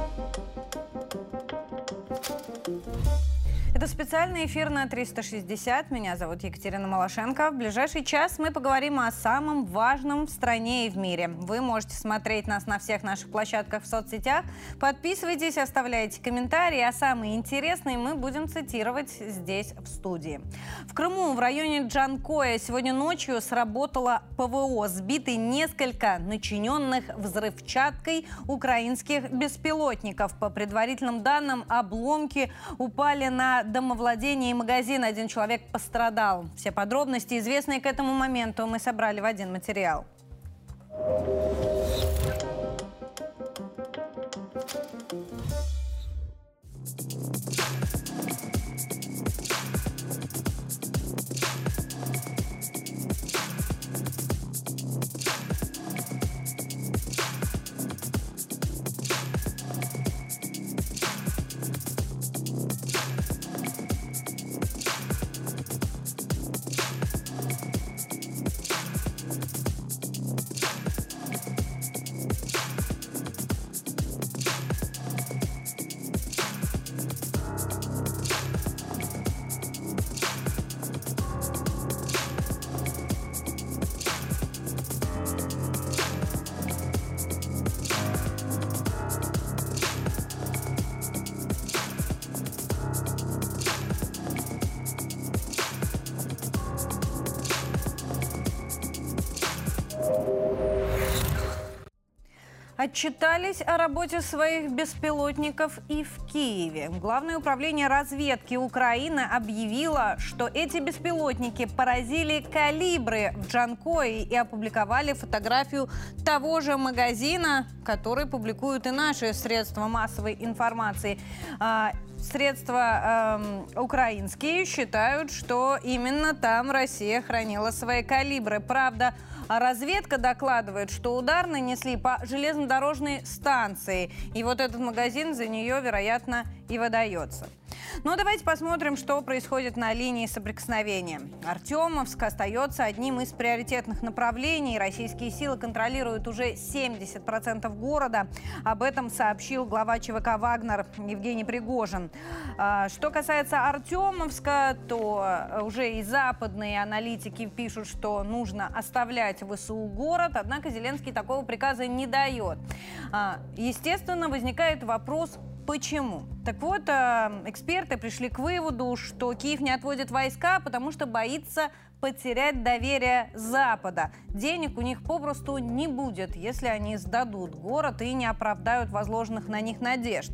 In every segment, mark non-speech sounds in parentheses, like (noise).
Thank you. Это специальный эфир на 360. Меня зовут Екатерина Малашенко. В ближайший час мы поговорим о самом важном в стране и в мире. Вы можете смотреть нас на всех наших площадках в соцсетях. Подписывайтесь, оставляйте комментарии, а самые интересные мы будем цитировать здесь, в студии. В Крыму, в районе Джанкоя, сегодня ночью сработало ПВО. Сбиты несколько начиненных взрывчаткой украинских беспилотников. По предварительным данным, обломки упали на домовладение и магазин. Один человек пострадал. Все подробности, известные к этому моменту, мы собрали в один материал. Отчитались о работе своих беспилотников и в Киеве. Главное управление разведки Украины объявило, что эти беспилотники поразили калибры в Джанкое и опубликовали фотографию того же магазина, который публикуют и наши средства массовой информации. А, средства э, украинские считают, что именно там Россия хранила свои калибры. Правда, разведка докладывает, что удар нанесли по железнодорожной станции. И вот этот магазин за нее, вероятно, и выдается. Ну, давайте посмотрим, что происходит на линии соприкосновения. Артемовск остается одним из приоритетных направлений. Российские силы контролируют уже 70% города. Об этом сообщил глава ЧВК «Вагнер» Евгений Пригожин. А, что касается Артемовска, то уже и западные аналитики пишут, что нужно оставлять ВСУ город, однако Зеленский такого приказа не дает. А, естественно, возникает вопрос, Почему? Так вот, э, эксперты пришли к выводу, что Киев не отводит войска, потому что боится потерять доверие Запада. Денег у них попросту не будет, если они сдадут город и не оправдают возложенных на них надежд.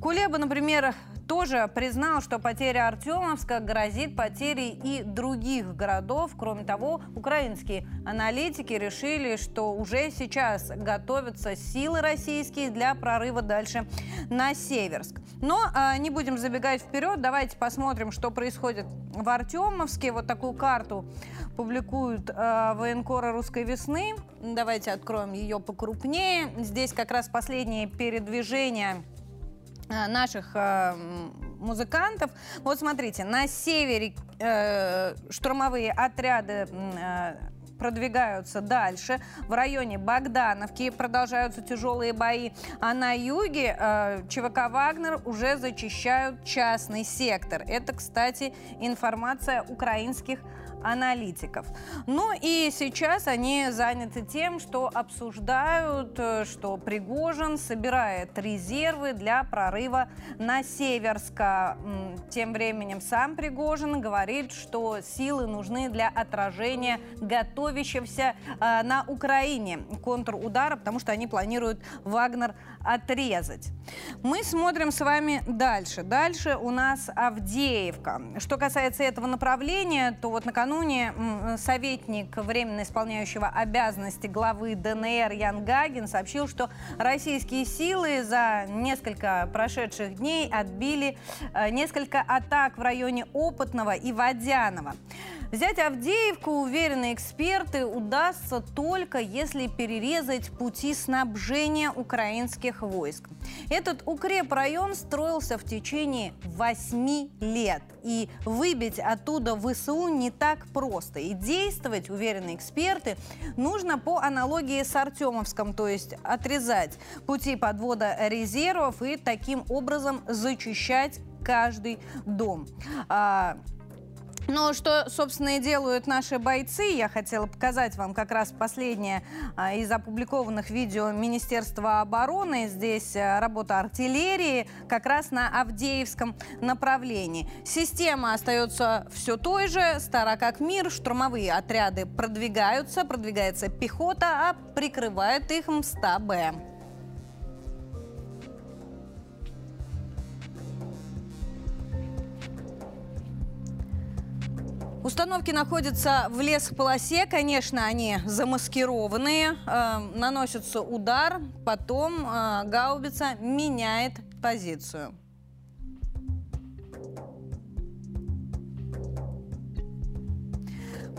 Кулеба, например, тоже признал, что потеря Артемовска грозит потерей и других городов. Кроме того, украинские аналитики решили, что уже сейчас готовятся силы российские для прорыва дальше на Северск. Но а, не будем забегать вперед, давайте посмотрим, что происходит в Артемовске. Вот такую карту публикуют э, военкоры «Русской весны». Давайте откроем ее покрупнее. Здесь как раз последние передвижения Э, наших э, музыкантов. Вот смотрите, на севере э, штурмовые отряды э, продвигаются дальше. В районе Богдановки продолжаются тяжелые бои. А на юге э, ЧВК «Вагнер» уже зачищают частный сектор. Это, кстати, информация украинских аналитиков. Ну и сейчас они заняты тем, что обсуждают, э, что Пригожин собирает резервы для прорыва на Северска. Тем временем сам Пригожин говорит, что силы нужны для отражения готовящегося э, на Украине контрудара, потому что они планируют Вагнер отрезать. Мы смотрим с вами дальше. Дальше у нас Авдеевка. Что касается этого направления, то вот накануне советник временно исполняющего обязанности главы ДНР Ян Гагин сообщил, что российские силы за несколько прошедших дней отбили э, несколько атак в районе Опытного и Водянова. Взять Авдеевку, уверены эксперты, удастся только если перерезать пути снабжения украинских войск. Этот укрепрайон строился в течение 8 лет. И выбить оттуда ВСУ не так просто. И действовать, уверены эксперты, нужно по аналогии с Артемовском, то есть отрезать пути подвода резервов и таким образом зачищать каждый дом. А, но что, собственно, и делают наши бойцы, я хотела показать вам как раз последнее а, из опубликованных видео Министерства обороны. Здесь а, работа артиллерии как раз на Авдеевском направлении. Система остается все той же, стара как мир, штурмовые отряды продвигаются, продвигается пехота, а прикрывает их МСТА-Б. Установки находятся в лесополосе. Конечно, они замаскированные. Э, наносится удар, потом э, гаубица меняет позицию.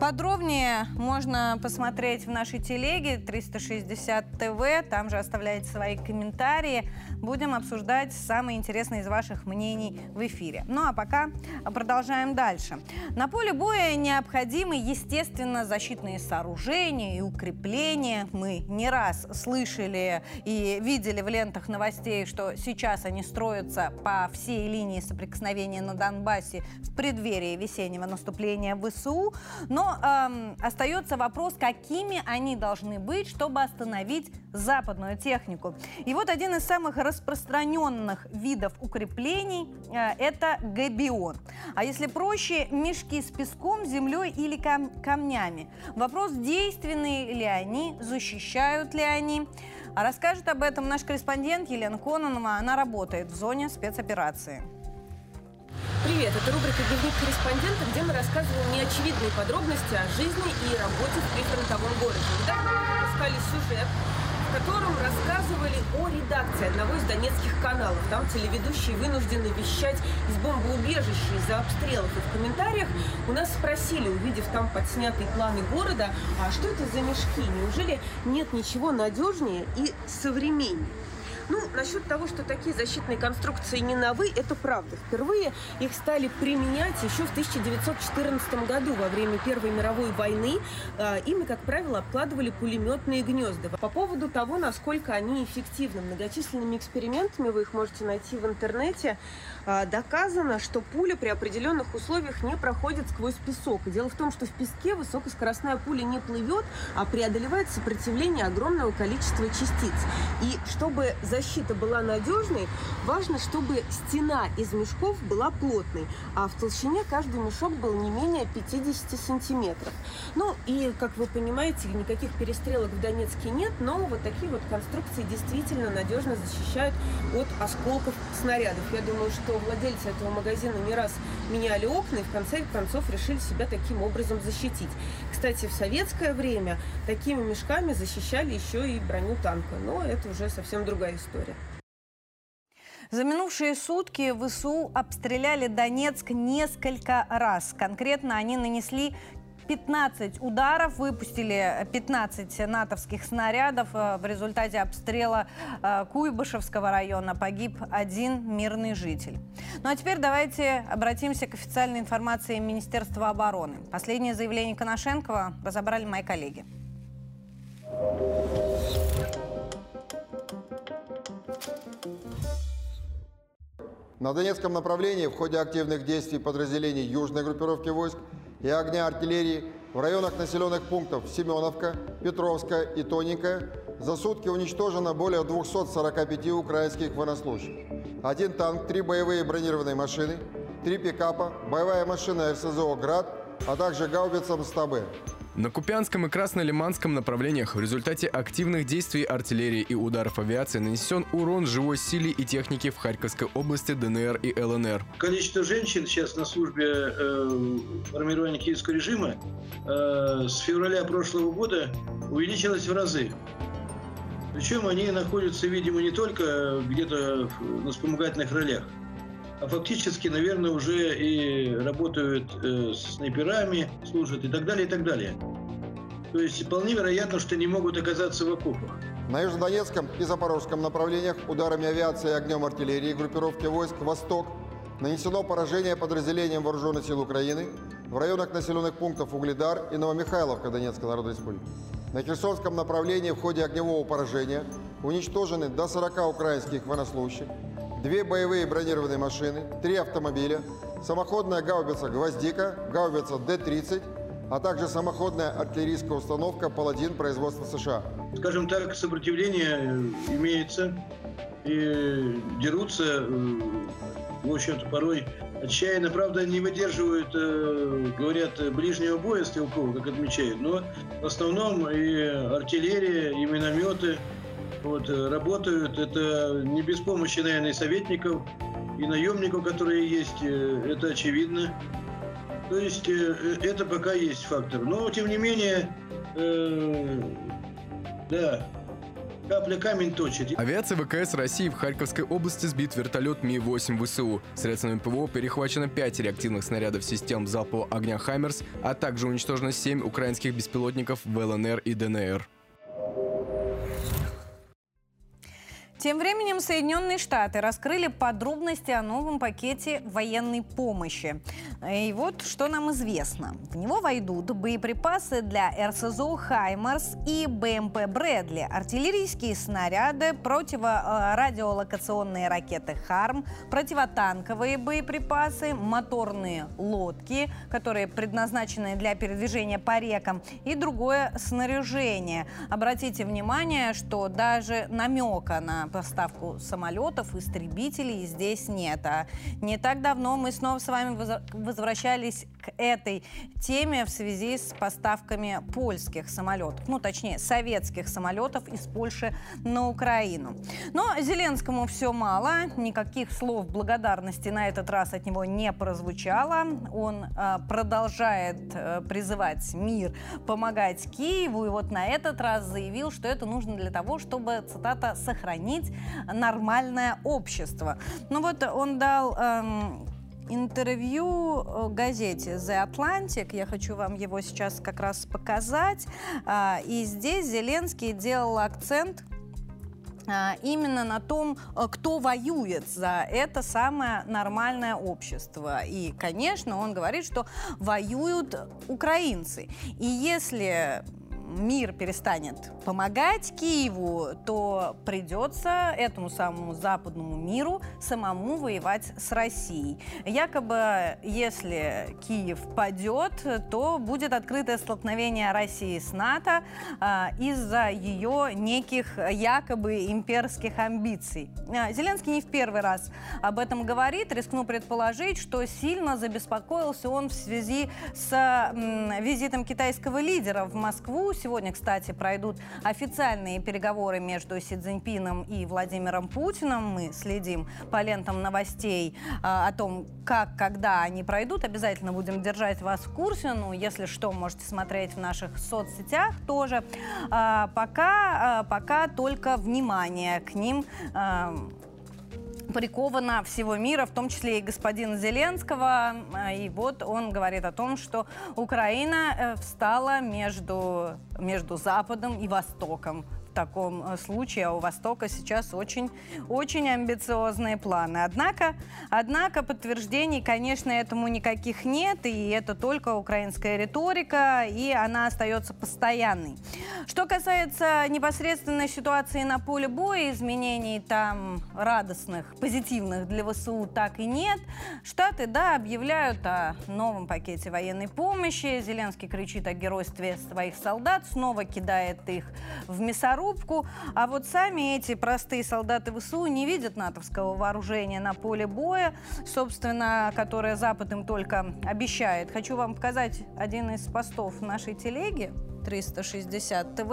Подробнее можно посмотреть в нашей телеге 360 ТВ. Там же оставляйте свои комментарии. Будем обсуждать самые интересные из ваших мнений в эфире. Ну а пока продолжаем дальше. На поле боя необходимы, естественно, защитные сооружения и укрепления. Мы не раз слышали и видели в лентах новостей, что сейчас они строятся по всей линии соприкосновения на Донбассе в преддверии весеннего наступления ВСУ. Но э, остается вопрос, какими они должны быть, чтобы остановить западную технику. И вот один из самых распространенных видов укреплений э, – это габион. А если проще, мешки с песком, землей или кам камнями. Вопрос, действенные ли они, защищают ли они. А расскажет об этом наш корреспондент Елена Кононова. Она работает в зоне спецоперации. Привет, это рубрика «Дневник корреспондента», где мы рассказываем неочевидные подробности о жизни и работе в прифронтовом городе. Недавно мы выпускали сюжет, в котором рассказывали о редакции одного из донецких каналов. Там телеведущие вынуждены вещать из бомбоубежища из-за обстрелов. И в комментариях у нас спросили, увидев там подснятые планы города, а что это за мешки? Неужели нет ничего надежнее и современнее? Ну, насчет того, что такие защитные конструкции не новы, это правда. Впервые их стали применять еще в 1914 году во время Первой мировой войны. А, ими, как правило, обкладывали пулеметные гнезда. По поводу того, насколько они эффективны, многочисленными экспериментами, вы их можете найти в интернете, а, доказано, что пуля при определенных условиях не проходит сквозь песок. Дело в том, что в песке высокоскоростная пуля не плывет, а преодолевает сопротивление огромного количества частиц. И чтобы защита была надежной, важно, чтобы стена из мешков была плотной, а в толщине каждый мешок был не менее 50 сантиметров. Ну и, как вы понимаете, никаких перестрелок в Донецке нет, но вот такие вот конструкции действительно надежно защищают от осколков снарядов. Я думаю, что владельцы этого магазина не раз меняли окна и в конце концов решили себя таким образом защитить. Кстати, в советское время такими мешками защищали еще и броню танка, но это уже совсем другая история история. За минувшие сутки ВСУ обстреляли Донецк несколько раз. Конкретно они нанесли 15 ударов, выпустили 15 натовских снарядов. Э, в результате обстрела э, Куйбышевского района погиб один мирный житель. Ну а теперь давайте обратимся к официальной информации Министерства обороны. Последнее заявление Коношенкова разобрали мои коллеги. На Донецком направлении в ходе активных действий подразделений южной группировки войск и огня артиллерии в районах населенных пунктов Семеновка, Петровская и Тоненькая за сутки уничтожено более 245 украинских военнослужащих. Один танк, три боевые бронированные машины, три пикапа, боевая машина РСЗО «Град», а также гаубица МСТБ. На Купянском и Краснолиманском направлениях в результате активных действий артиллерии и ударов авиации нанесен урон живой силе и технике в Харьковской области, ДНР и ЛНР. Количество женщин сейчас на службе э, формирования киевского режима э, с февраля прошлого года увеличилось в разы. Причем они находятся, видимо, не только где-то на вспомогательных ролях, а фактически, наверное, уже и работают э, с снайперами, служат и так далее, и так далее. То есть вполне вероятно, что не могут оказаться в окопах. На Южнодонецком и Запорожском направлениях ударами авиации и огнем артиллерии группировки войск «Восток» нанесено поражение подразделениям Вооруженных сил Украины в районах населенных пунктов Угледар и Новомихайловка Донецкой Народной Республики. На Херсонском направлении в ходе огневого поражения уничтожены до 40 украинских военнослужащих, две боевые бронированные машины, три автомобиля, самоходная гаубица «Гвоздика», гаубица Д-30, а также самоходная артиллерийская установка «Паладин» производства США. Скажем так, сопротивление имеется, и дерутся, э, в общем-то, порой отчаянно, правда, не выдерживают, э, говорят, ближнего боя стрелков, как отмечают, но в основном и артиллерия, и минометы вот, работают. Это не без помощи, наверное, советников, и наемников, которые есть, это очевидно. То есть э, э, это пока есть фактор. Но, тем не менее, э, да, капля камень точит. Авиация ВКС России в Харьковской области сбит вертолет Ми-8 ВСУ. Средствами ПВО перехвачено 5 реактивных снарядов систем залпового огня «Хаймерс», а также уничтожено 7 украинских беспилотников в ЛНР и ДНР. Тем временем Соединенные Штаты раскрыли подробности о новом пакете военной помощи. И вот что нам известно. В него войдут боеприпасы для РСЗО «Хаймарс» и БМП «Брэдли», артиллерийские снаряды, противорадиолокационные ракеты «Харм», противотанковые боеприпасы, моторные лодки, которые предназначены для передвижения по рекам, и другое снаряжение. Обратите внимание, что даже намека на поставку самолетов, истребителей здесь нет. А не так давно мы снова с вами возвращались к этой теме в связи с поставками польских самолетов, ну точнее советских самолетов из Польши на Украину. Но Зеленскому все мало, никаких слов благодарности на этот раз от него не прозвучало. Он э, продолжает э, призывать мир помогать Киеву и вот на этот раз заявил, что это нужно для того, чтобы, цитата, сохранить сохранить нормальное общество. Ну вот он дал эм, интервью э, газете The Atlantic. Я хочу вам его сейчас как раз показать. А, и здесь Зеленский делал акцент а, именно на том, э, кто воюет за это самое нормальное общество. И, конечно, он говорит, что воюют украинцы. И если мир перестанет помогать Киеву, то придется этому самому западному миру самому воевать с Россией. Якобы, если Киев падет, то будет открытое столкновение России с НАТО а, из-за ее неких якобы имперских амбиций. А, Зеленский не в первый раз об этом говорит. Рискну предположить, что сильно забеспокоился он в связи с м, визитом китайского лидера в Москву Сегодня, кстати, пройдут официальные переговоры между Си Цзиньпином и Владимиром Путиным. Мы следим по лентам новостей а, о том, как, когда они пройдут. Обязательно будем держать вас в курсе. Ну, если что, можете смотреть в наших соцсетях тоже. А, пока, а, пока только внимание к ним. А, приковано всего мира, в том числе и господина Зеленского. И вот он говорит о том, что Украина э, встала между, между Западом и Востоком таком э, случае, а у Востока сейчас очень, очень амбициозные планы. Однако, однако подтверждений, конечно, этому никаких нет, и это только украинская риторика, и она остается постоянной. Что касается непосредственной ситуации на поле боя, изменений там радостных, позитивных для ВСУ так и нет. Штаты, да, объявляют о новом пакете военной помощи. Зеленский кричит о геройстве своих солдат, снова кидает их в мясорубку мясорубку. А вот сами эти простые солдаты ВСУ не видят натовского вооружения на поле боя, собственно, которое Запад им только обещает. Хочу вам показать один из постов нашей телеги. 360 ТВ.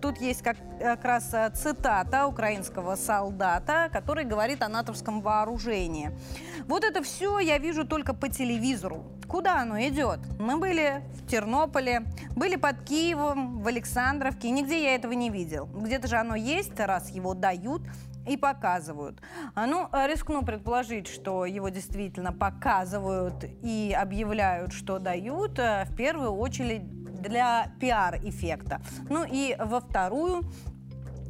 Тут есть как, как раз э, цитата украинского солдата, который говорит о натовском вооружении. Вот это все я вижу только по телевизору. Куда оно идет? Мы были в Тернополе, были под Киевом, в Александровке, нигде я этого не видел. Где-то же оно есть, раз его дают и показывают. А, ну, рискну предположить, что его действительно показывают и объявляют, что дают, э, в первую очередь для пиар-эффекта. Ну и во вторую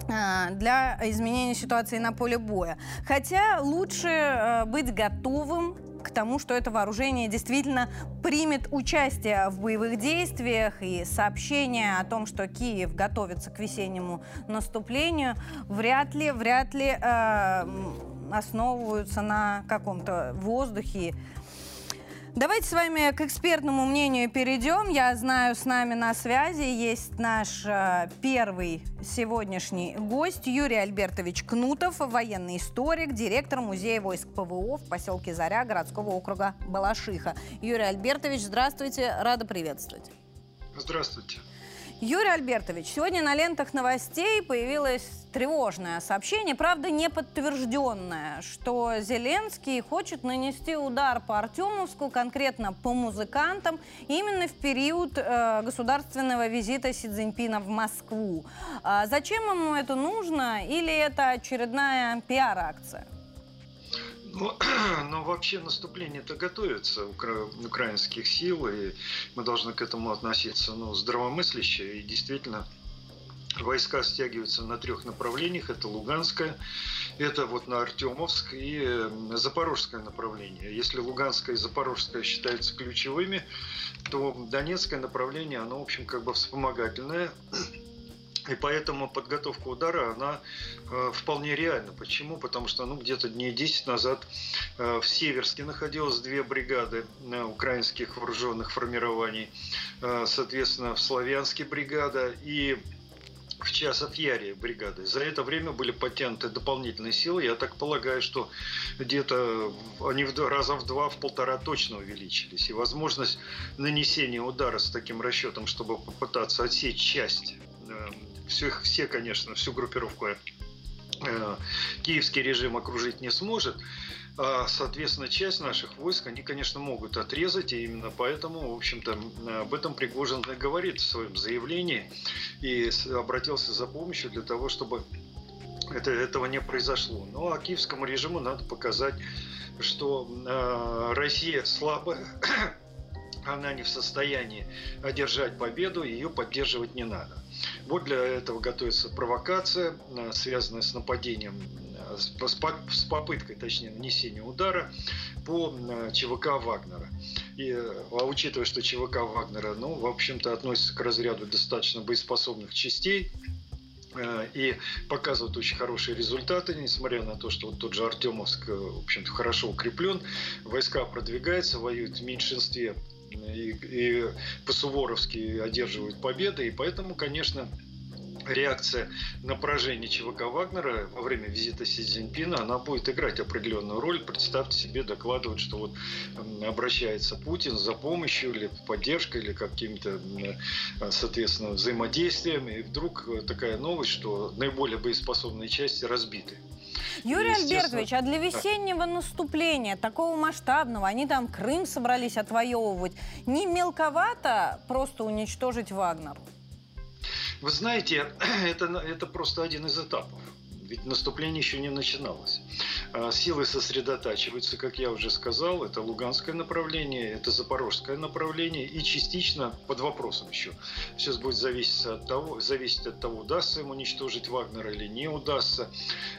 э, для изменения ситуации на поле боя. Хотя лучше э, быть готовым к тому, что это вооружение действительно примет участие в боевых действиях и сообщение о том, что Киев готовится к весеннему наступлению, вряд ли, вряд ли э, основываются на каком-то воздухе Давайте с вами к экспертному мнению перейдем. Я знаю, с нами на связи есть наш э, первый сегодняшний гость Юрий Альбертович Кнутов, военный историк, директор Музея войск ПВО в поселке Заря городского округа Балашиха. Юрий Альбертович, здравствуйте, рада приветствовать. Здравствуйте. Юрий Альбертович, сегодня на лентах новостей появилось тревожное сообщение, правда не подтвержденное, что Зеленский хочет нанести удар по Артемовску, конкретно по музыкантам, именно в период э, государственного визита Си Цзиньпина в Москву. А зачем ему это нужно или это очередная пиар-акция? Ну, (clears throat) но вообще наступление-то готовится укра... украинских сил, и мы должны к этому относиться ну, здравомысляще. И действительно, войска стягиваются на трех направлениях. Это Луганское, это вот на Артемовск и Запорожское направление. Если Луганское и Запорожское считаются ключевыми, то Донецкое направление, оно, в общем, как бы вспомогательное. И поэтому подготовка удара, она э, вполне реальна. Почему? Потому что ну, где-то дней 10 назад э, в Северске находилось две бригады э, украинских вооруженных формирований. Э, соответственно, в Славянске бригада и в Часов Яре бригады. За это время были подтянуты дополнительные силы. Я так полагаю, что где-то они в два, раза в два, в полтора точно увеличились. И возможность нанесения удара с таким расчетом, чтобы попытаться отсечь часть э, все, все, конечно, всю группировку э, киевский режим окружить не сможет. А, соответственно, часть наших войск, они, конечно, могут отрезать, и именно поэтому, в общем-то, об этом Пригожин говорит в своем заявлении и обратился за помощью для того, чтобы это, этого не произошло. Ну, а киевскому режиму надо показать, что э, Россия слабая, (coughs) она не в состоянии одержать победу, ее поддерживать не надо. Вот для этого готовится провокация, э, связанная с нападением, э, с попыткой, точнее, нанесения удара по э, ЧВК Вагнера. И, а учитывая, что ЧВК Вагнера, ну, в общем-то, относится к разряду достаточно боеспособных частей, и показывают очень хорошие результаты, несмотря на то, что вот тот же Артемовск, в общем-то, хорошо укреплен, войска продвигаются, воюют в меньшинстве и, и по-суворовски одерживают победы, и поэтому, конечно, реакция на поражение ЧВК Вагнера во время визита Си Цзиньпина, она будет играть определенную роль. Представьте себе, докладывают, что вот обращается Путин за помощью или поддержкой, или каким-то, соответственно, взаимодействием, и вдруг такая новость, что наиболее боеспособные части разбиты. Юрий Альбертович, а для весеннего наступления, такого масштабного, они там Крым собрались отвоевывать, не мелковато просто уничтожить Вагнер? Вы знаете, (clears throat) это, это просто один из этапов. Ведь наступление еще не начиналось. А, силы сосредотачиваются, как я уже сказал, это Луганское направление, это Запорожское направление и частично под вопросом еще. Все будет зависеть от того, зависеть от того, удастся ему уничтожить Вагнера или не удастся.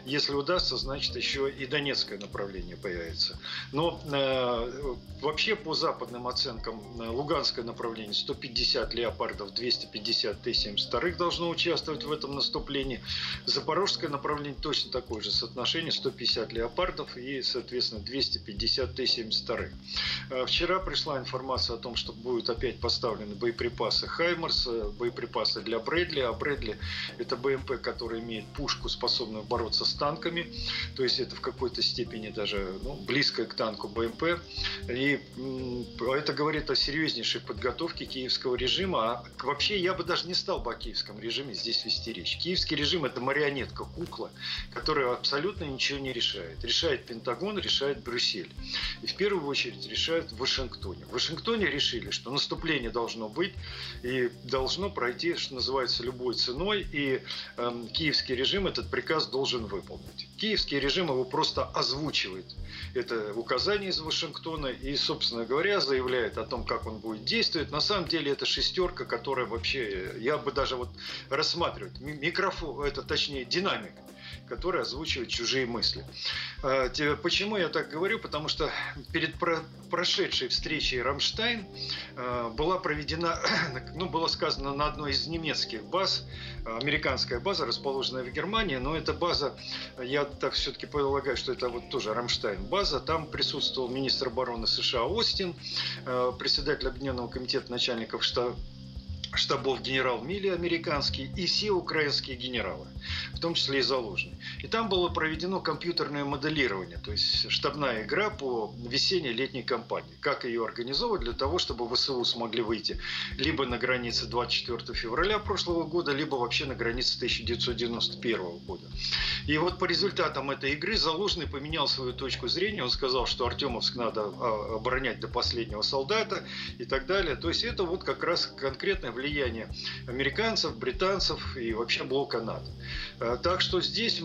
Если удастся, значит еще и Донецкое направление появится. Но э, вообще по западным оценкам э, Луганское направление 150 леопардов, 250 Т-72 должно участвовать в этом наступлении. Запорожское направление точно такое же соотношение 150 леопардов и, соответственно, 250 Т-72. Э, вчера пришла информация о том, что будут опять поставлены боеприпасы Хаймерс, э, боеприпасы для Брэдли, а Брэдли это БМП, который имеет пушку, способную бороться с танками. то есть это в какой-то степени даже ну, близко к танку БМП. И это говорит о серьезнейшей подготовке киевского режима. А вообще я бы даже не стал бы о киевском режиме здесь вести речь. Киевский режим – это марионетка, кукла, которая абсолютно ничего не решает. Решает Пентагон, решает Брюссель. И в первую очередь решают в Вашингтоне. В Вашингтоне решили, что наступление должно быть и должно пройти, что называется, любой ценой. И э, киевский режим этот приказ должен выполнить. Киевский режим его просто озвучивает. Это указание из Вашингтона и, собственно говоря, заявляет о том, как он будет действовать. На самом деле это шестерка, которая вообще, я бы даже вот рассматривать, микрофон, это точнее динамик который озвучивает чужие мысли. А, почему я так говорю? Потому что перед прошедшей встречей Рамштайн а, была проведена, (clears throat) ну, было сказано на одной из немецких баз, американская база, расположенная в Германии, но эта база, я так все-таки полагаю, что это вот тоже Рамштайн база, там присутствовал министр обороны США Остин, а, председатель Объединенного комитета начальников штаба штабов генерал Милли американский и все украинские генералы, в том числе и заложенные. И там было проведено компьютерное моделирование, то есть штабная игра по весенней летней кампании. Как ее организовать для того, чтобы ВСУ смогли выйти либо на границе 24 февраля прошлого года, либо вообще на границе 1991 года. И вот по результатам этой игры Залужный поменял свою точку зрения. Он сказал, что Артемовск надо а, оборонять до последнего солдата и так далее. То есть это вот как раз конкретное влияние американцев, британцев и вообще блока НАТО. А, так что здесь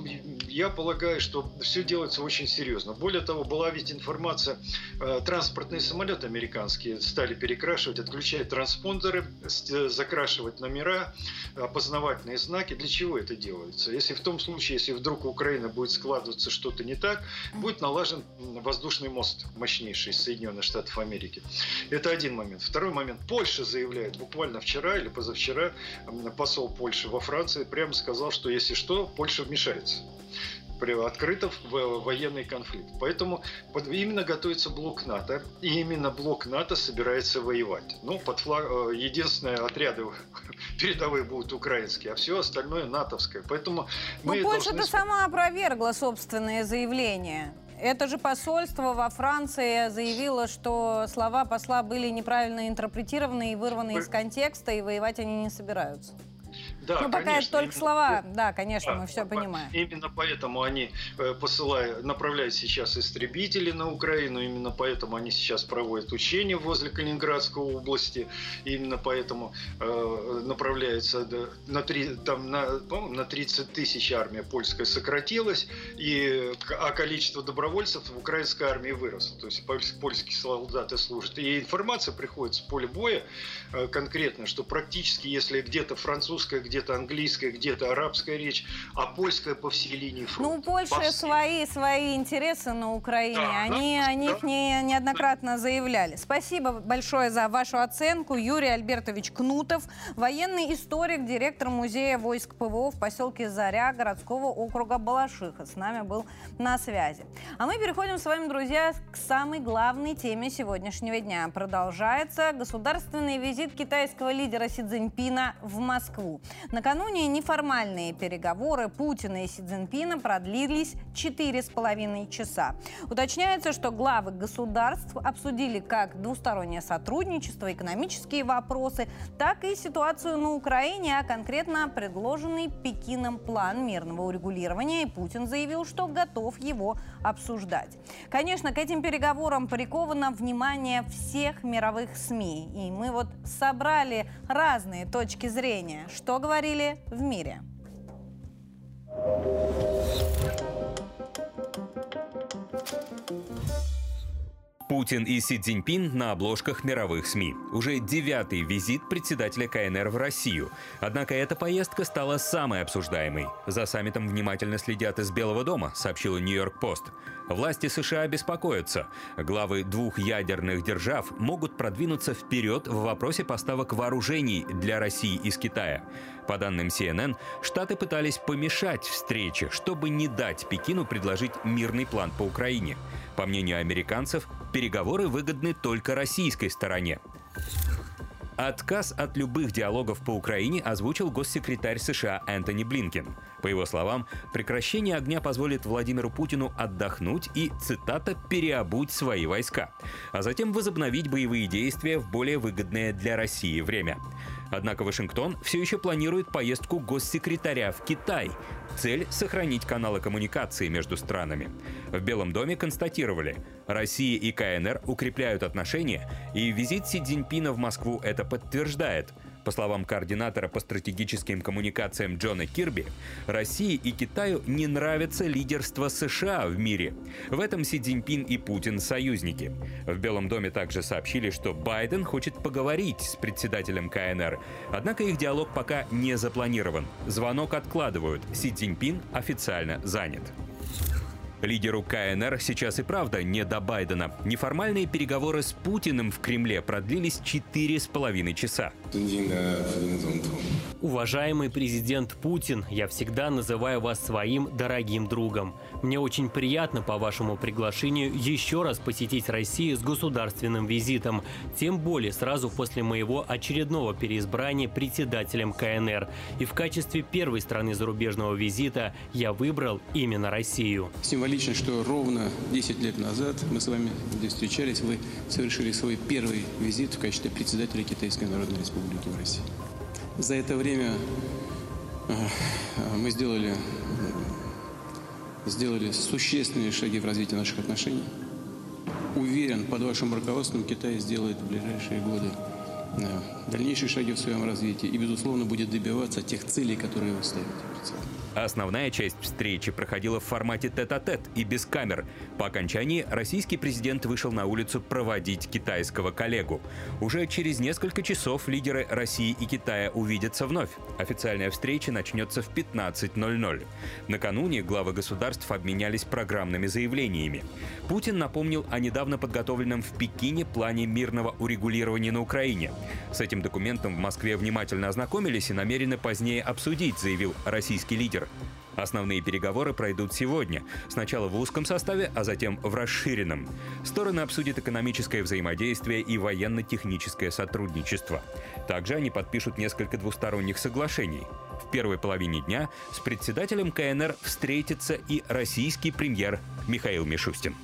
я полагаю, что все делается очень серьезно. Более того, была ведь информация, а, транспортные самолеты американские стали перекрашивать, отключать транспондеры, закрашивать номера, опознавательные знаки. Для чего это делается? Если в том случае, если вдруг у Украины будет складываться что-то не так, будет налажен воздушный мост мощнейший из Соединенных Штатов Америки. Это один момент. Второй момент. Польша заявляет буквально вчера или позавчера посол Польши во Франции прямо сказал, что если что, Польша вмешается открыто в военный конфликт. Поэтому именно готовится блок НАТО, и именно блок НАТО собирается воевать. Ну, под флаг, э, единственные отряды (laughs) передовые будут украинские, а все остальное натовское. Поэтому мы Но Польша-то должны... сама опровергла собственные заявления. Это же посольство во Франции заявило, что слова посла были неправильно интерпретированы и вырваны из контекста, и воевать они не собираются. Да, ну, пока конечно, это только слова, да, конечно, да, мы все понимаем. Именно поэтому они э, посылают, направляют сейчас истребители на Украину, именно поэтому они сейчас проводят учения возле Калининградской области, именно поэтому э, направляется на, 3, там, на, на 30 тысяч армия польская сократилась, и, а количество добровольцев в украинской армии выросло, то есть польские солдаты служат. И информация приходит с поля боя э, конкретно, что практически, если где-то французская, где-то английская, где-то арабская речь, а польская по всей линии фронта. Ну, у Польши свои, свои интересы на Украине, да, они да, о них да. не, неоднократно заявляли. Спасибо большое за вашу оценку. Юрий Альбертович Кнутов, военный историк, директор музея войск ПВО в поселке Заря городского округа Балашиха. С нами был на связи. А мы переходим с вами, друзья, к самой главной теме сегодняшнего дня. Продолжается государственный визит китайского лидера Си Цзиньпина в Москву. Накануне неформальные переговоры Путина и Си Цзиньпина продлились четыре с половиной часа. Уточняется, что главы государств обсудили как двустороннее сотрудничество, экономические вопросы, так и ситуацию на Украине, а конкретно предложенный Пекином план мирного урегулирования. И Путин заявил, что готов его обсуждать. Конечно, к этим переговорам приковано внимание всех мировых СМИ. И мы вот собрали разные точки зрения. Что говорили в мире? Путин и Си Цзиньпин на обложках мировых СМИ. Уже девятый визит председателя КНР в Россию. Однако эта поездка стала самой обсуждаемой. За саммитом внимательно следят из Белого дома, сообщила Нью-Йорк Пост. Власти США беспокоятся. Главы двух ядерных держав могут продвинуться вперед в вопросе поставок вооружений для России из Китая. По данным CNN, Штаты пытались помешать встрече, чтобы не дать Пекину предложить мирный план по Украине. По мнению американцев, переговоры выгодны только российской стороне. Отказ от любых диалогов по Украине озвучил госсекретарь США Энтони Блинкен. По его словам, прекращение огня позволит Владимиру Путину отдохнуть и, цитата, «переобуть свои войска», а затем возобновить боевые действия в более выгодное для России время. Однако Вашингтон все еще планирует поездку госсекретаря в Китай. Цель – сохранить каналы коммуникации между странами. В Белом доме констатировали, Россия и КНР укрепляют отношения, и визит Си Цзиньпина в Москву это подтверждает – по словам координатора по стратегическим коммуникациям Джона Кирби, России и Китаю не нравится лидерство США в мире. В этом Си Цзиньпин и Путин союзники. В Белом доме также сообщили, что Байден хочет поговорить с председателем КНР. Однако их диалог пока не запланирован. Звонок откладывают. Си Цзиньпин официально занят. Лидеру КНР сейчас и правда не до Байдена. Неформальные переговоры с Путиным в Кремле продлились четыре с половиной часа. Уважаемый президент Путин, я всегда называю вас своим дорогим другом. Мне очень приятно по вашему приглашению еще раз посетить Россию с государственным визитом, тем более сразу после моего очередного переизбрания председателем КНР. И в качестве первой страны зарубежного визита я выбрал именно Россию. Символично, что ровно 10 лет назад мы с вами здесь встречались, вы совершили свой первый визит в качестве председателя Китайской Народной Республики в России. За это время э, мы сделали сделали существенные шаги в развитии наших отношений. Уверен, под вашим руководством Китай сделает в ближайшие годы э, дальнейшие шаги в своем развитии и, безусловно, будет добиваться тех целей, которые вы ставите. Основная часть встречи проходила в формате тет-а-тет -тет и без камер. По окончании российский президент вышел на улицу проводить китайского коллегу. Уже через несколько часов лидеры России и Китая увидятся вновь. Официальная встреча начнется в 15.00. Накануне главы государств обменялись программными заявлениями. Путин напомнил о недавно подготовленном в Пекине плане мирного урегулирования на Украине. С этим документом в Москве внимательно ознакомились и намерены позднее обсудить, заявил российский лидер. Основные переговоры пройдут сегодня. Сначала в узком составе, а затем в расширенном. Стороны обсудят экономическое взаимодействие и военно-техническое сотрудничество. Также они подпишут несколько двусторонних соглашений. В первой половине дня с председателем КНР встретится и российский премьер Михаил Мишустин.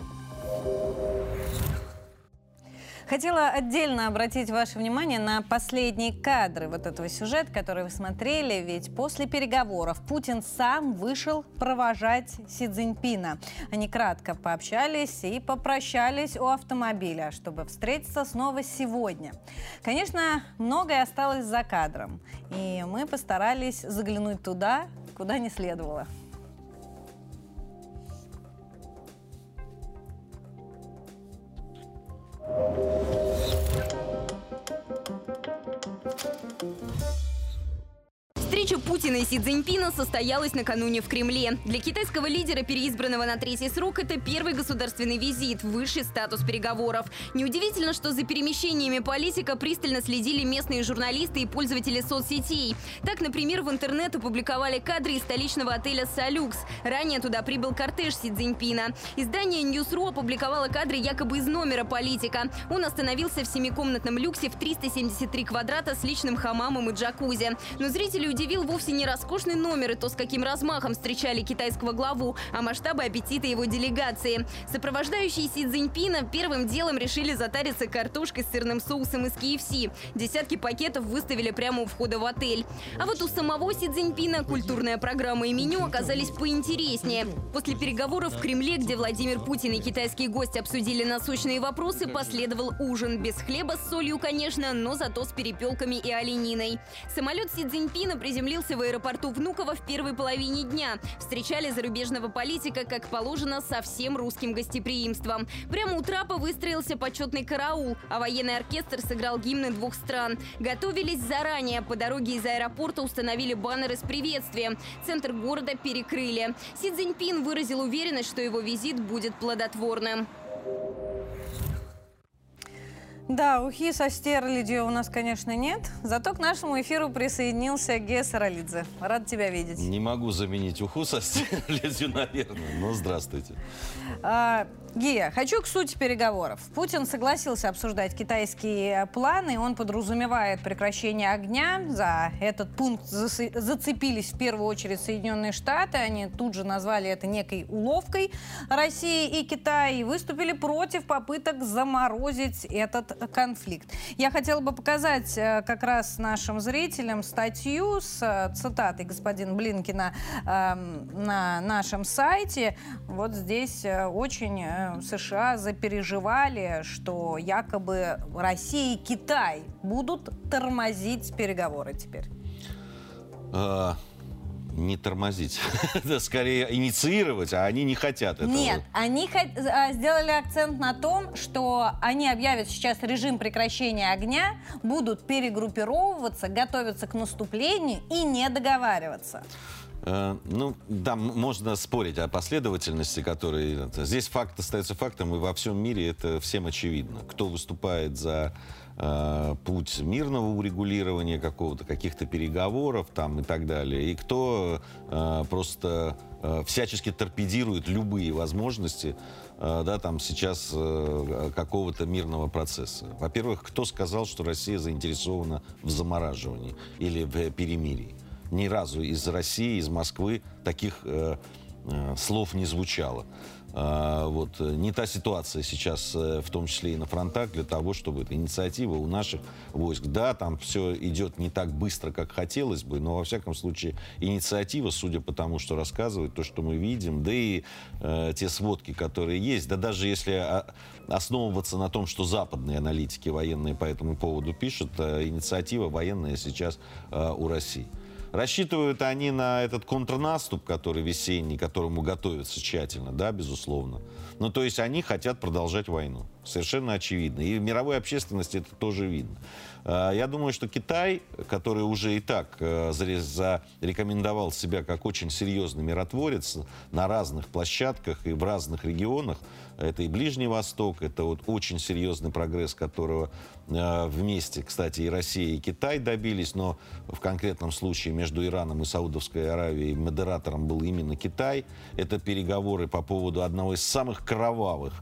Хотела отдельно обратить ваше внимание на последние кадры вот этого сюжета, который вы смотрели, ведь после переговоров Путин сам вышел провожать Си Цзиньпина. Они кратко пообщались и попрощались у автомобиля, чтобы встретиться снова сегодня. Конечно, многое осталось за кадром, и мы постарались заглянуть туда, куда не следовало. Thank you. Встреча Путина и Си Цзиньпина состоялась накануне в Кремле. Для китайского лидера, переизбранного на третий срок, это первый государственный визит, высший статус переговоров. Неудивительно, что за перемещениями политика пристально следили местные журналисты и пользователи соцсетей. Так, например, в интернет опубликовали кадры из столичного отеля «Салюкс». Ранее туда прибыл кортеж Си Цзиньпина. Издание Newsru опубликовало кадры якобы из номера политика. Он остановился в семикомнатном люксе в 373 квадрата с личным хамамом и джакузи. Но зрители удивил вовсе не роскошный номер и то, с каким размахом встречали китайского главу, а масштабы аппетита его делегации. Сопровождающие Си Цзиньпина первым делом решили затариться картошкой с сырным соусом из KFC. Десятки пакетов выставили прямо у входа в отель. А вот у самого Си Цзиньпина культурная программа и меню оказались поинтереснее. После переговоров в Кремле, где Владимир Путин и китайские гости обсудили насущные вопросы, последовал ужин. Без хлеба с солью, конечно, но зато с перепелками и олениной. Самолет Си Цзиньпина приземлился в аэропорту Внуково в первой половине дня. Встречали зарубежного политика, как положено, со всем русским гостеприимством. Прямо у трапа выстроился почетный караул, а военный оркестр сыграл гимны двух стран. Готовились заранее. По дороге из аэропорта установили баннеры с приветствием. Центр города перекрыли. Си Цзиньпин выразил уверенность, что его визит будет плодотворным. Да, ухи со стерлядью у нас, конечно, нет. Зато к нашему эфиру присоединился Гея Саралидзе. Рад тебя видеть. Не могу заменить уху со стерлядью, (laughs) наверное, но здравствуйте. А, Гия, хочу к сути переговоров. Путин согласился обсуждать китайские планы. Он подразумевает прекращение огня. За этот пункт зацепились в первую очередь Соединенные Штаты. Они тут же назвали это некой уловкой России и Китая и выступили против попыток заморозить этот конфликт. Я хотела бы показать э, как раз нашим зрителям статью с э, цитатой господина Блинкина э, на нашем сайте. Вот здесь э, очень Э, США запереживали, что якобы Россия и Китай будут тормозить переговоры теперь? А, не тормозить, (laughs) скорее инициировать, а они не хотят этого. Нет, они а, сделали акцент на том, что они объявят сейчас режим прекращения огня, будут перегруппировываться, готовиться к наступлению и не договариваться. Э, ну, да, можно спорить о последовательности, которые... Здесь факт остается фактом, и во всем мире это всем очевидно. Кто выступает за э, путь мирного урегулирования какого-то, каких-то переговоров там и так далее, и кто э, просто э, всячески торпедирует любые возможности э, да, там сейчас э, какого-то мирного процесса. Во-первых, кто сказал, что Россия заинтересована в замораживании или в перемирии? Ни разу из России, из Москвы таких э, э, слов не звучало. А, вот. Не та ситуация сейчас, э, в том числе и на фронтах, для того, чтобы эта инициатива у наших войск. Да, там все идет не так быстро, как хотелось бы, но, во всяком случае, инициатива, судя по тому, что рассказывают, то, что мы видим, да и э, те сводки, которые есть, да даже если а, основываться на том, что западные аналитики военные по этому поводу пишут, э, инициатива военная сейчас э, у России. Рассчитывают они на этот контрнаступ, который весенний, к которому готовятся тщательно, да, безусловно. Ну, то есть они хотят продолжать войну. Совершенно очевидно. И в мировой общественности это тоже видно. А, я думаю, что Китай, который уже и так э, зарекомендовал себя как очень серьезный миротворец на разных площадках и в разных регионах, это и Ближний Восток, это вот очень серьезный прогресс, которого э, вместе, кстати, и Россия, и Китай добились, но в конкретном случае между Ираном и Саудовской Аравией модератором был именно Китай. Это переговоры по поводу одного из самых кровавых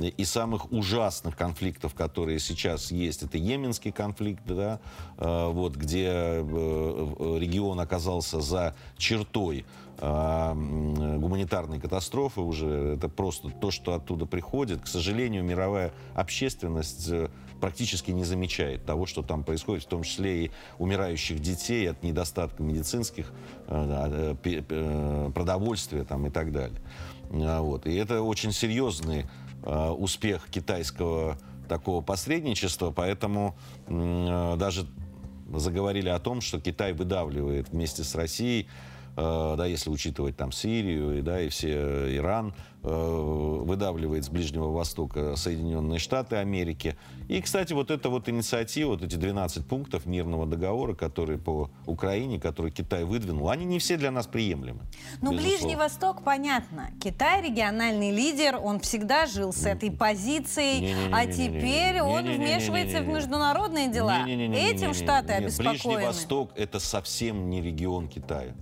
и самых ужасных конфликтов, которые сейчас есть. Это Йеменский конфликт, да, э, вот, где э, регион оказался за чертой гуманитарной катастрофы уже. Это просто то, что оттуда приходит. К сожалению, мировая общественность э, практически не замечает того, что там происходит, в том числе и умирающих детей от недостатка медицинских э, э, продовольствия там, и так далее. А, вот. И это очень серьезный успех китайского такого посредничества, поэтому даже заговорили о том, что Китай выдавливает вместе с Россией Э, да, если учитывать там Сирию, и, да, и все э, Иран, Э, выдавливает с Ближнего Востока Соединенные Штаты Америки. И, кстати, вот эта вот инициатива, вот эти 12 пунктов мирного договора, которые по Украине, которые Китай выдвинул, они не все для нас приемлемы. Ну, Ближний Восток, понятно. Китай региональный лидер, он всегда жил с этой позицией, не, не, не, а теперь он вмешивается в международные дела. Этим Штаты обеспокоены. Ближний Восток – это совсем не регион Китая.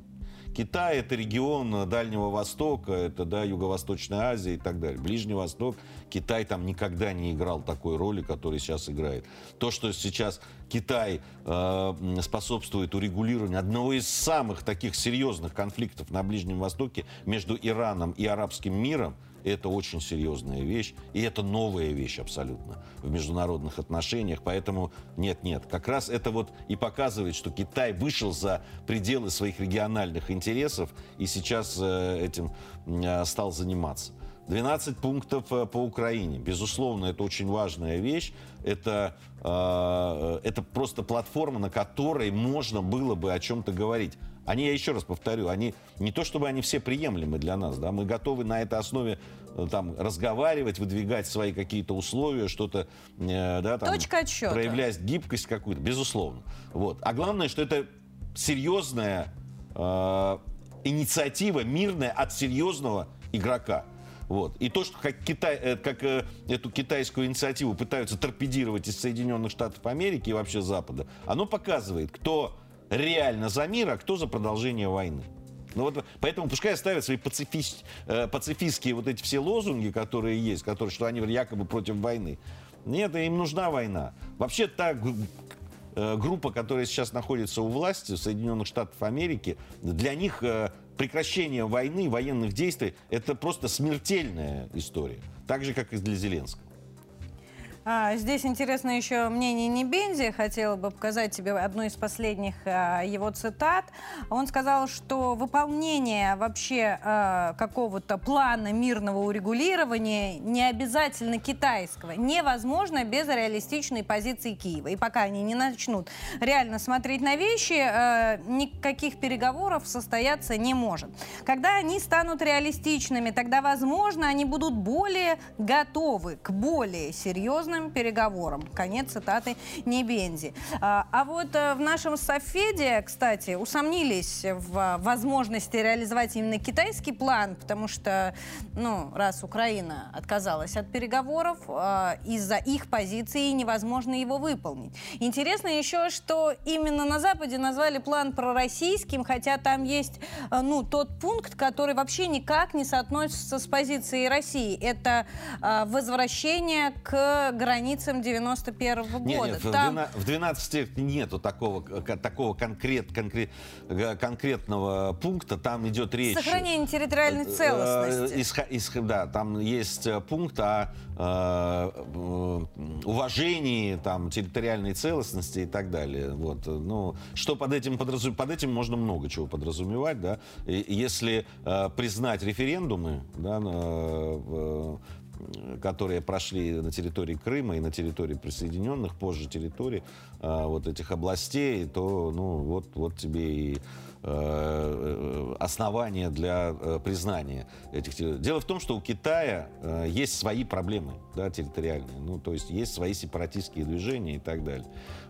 Китай – это регион Дальнего Востока, это да, Юго-Восточная Азия и так далее. Ближний Восток, Китай там никогда не играл такой роли, которой сейчас играет. То, что сейчас Китай э, способствует урегулированию одного из самых таких серьезных конфликтов на Ближнем Востоке между Ираном и арабским миром – это очень серьезная вещь, и это новая вещь абсолютно в международных отношениях. Поэтому нет-нет, как раз это вот и показывает, что Китай вышел за пределы своих региональных интересов и сейчас э, этим э, стал заниматься. 12 пунктов э, по Украине. Безусловно, это очень важная вещь. Это, это просто платформа, на которой можно было бы о чем-то говорить. Они, я еще раз повторю, они не то чтобы они все приемлемы для нас, да, мы готовы на этой основе э, там разговаривать, выдвигать свои какие-то условия, что-то, э, да, там, Точка отсчета. проявлять гибкость какую-то, безусловно. Вот. А главное, что это серьезная э, инициатива мирная от серьезного игрока. Вот. И то, что как, Китай, э, как э, эту китайскую инициативу пытаются торпедировать из Соединенных Штатов Америки и вообще Запада, оно показывает, кто реально за мир, а кто за продолжение войны. Ну вот, поэтому пускай оставят свои пацифист, э, пацифистские вот эти все лозунги, которые есть, которые, что они якобы против войны. Нет, им нужна война. Вообще та э, группа, которая сейчас находится у власти, Соединенных Штатов Америки, для них э, прекращение войны, военных действий, это просто смертельная история. Так же, как и для Зеленского. А, здесь интересно еще мнение Небензи. Хотела бы показать тебе одну из последних а, его цитат. Он сказал, что выполнение вообще а, какого-то плана мирного урегулирования не обязательно китайского. Невозможно без реалистичной позиции Киева. И пока они не начнут реально смотреть на вещи, а, никаких переговоров состояться не может. Когда они станут реалистичными, тогда, возможно, они будут более готовы к более серьезным серьезным переговорам. Конец цитаты Небензи. А, а вот э, в нашем Софеде, кстати, усомнились в возможности реализовать именно китайский план, потому что, ну, раз Украина отказалась от переговоров, а, из-за их позиции невозможно его выполнить. Интересно еще, что именно на Западе назвали план пророссийским, хотя там есть, э, ну, тот пункт, который вообще никак не соотносится с позицией России. Это возвращение к границам 91 -го года. Нет, нет, Там... в 12 веке нету такого, такого конкрет, конкрет, конкретного пункта. Там идет речь... Сохранение территориальной э, целостности. Исх, исх, да, там есть э, пункт о э, уважении там, территориальной целостности и так далее. Вот. Ну, что под этим подразумевать? Под этим можно много чего подразумевать. Да? И, если э, признать референдумы да, э, которые прошли на территории Крыма и на территории присоединенных позже территорий э, вот этих областей, то ну вот, вот тебе и э, основания для э, признания этих территорий. Дело в том, что у Китая э, есть свои проблемы да, территориальные, ну то есть есть свои сепаратистские движения и так далее.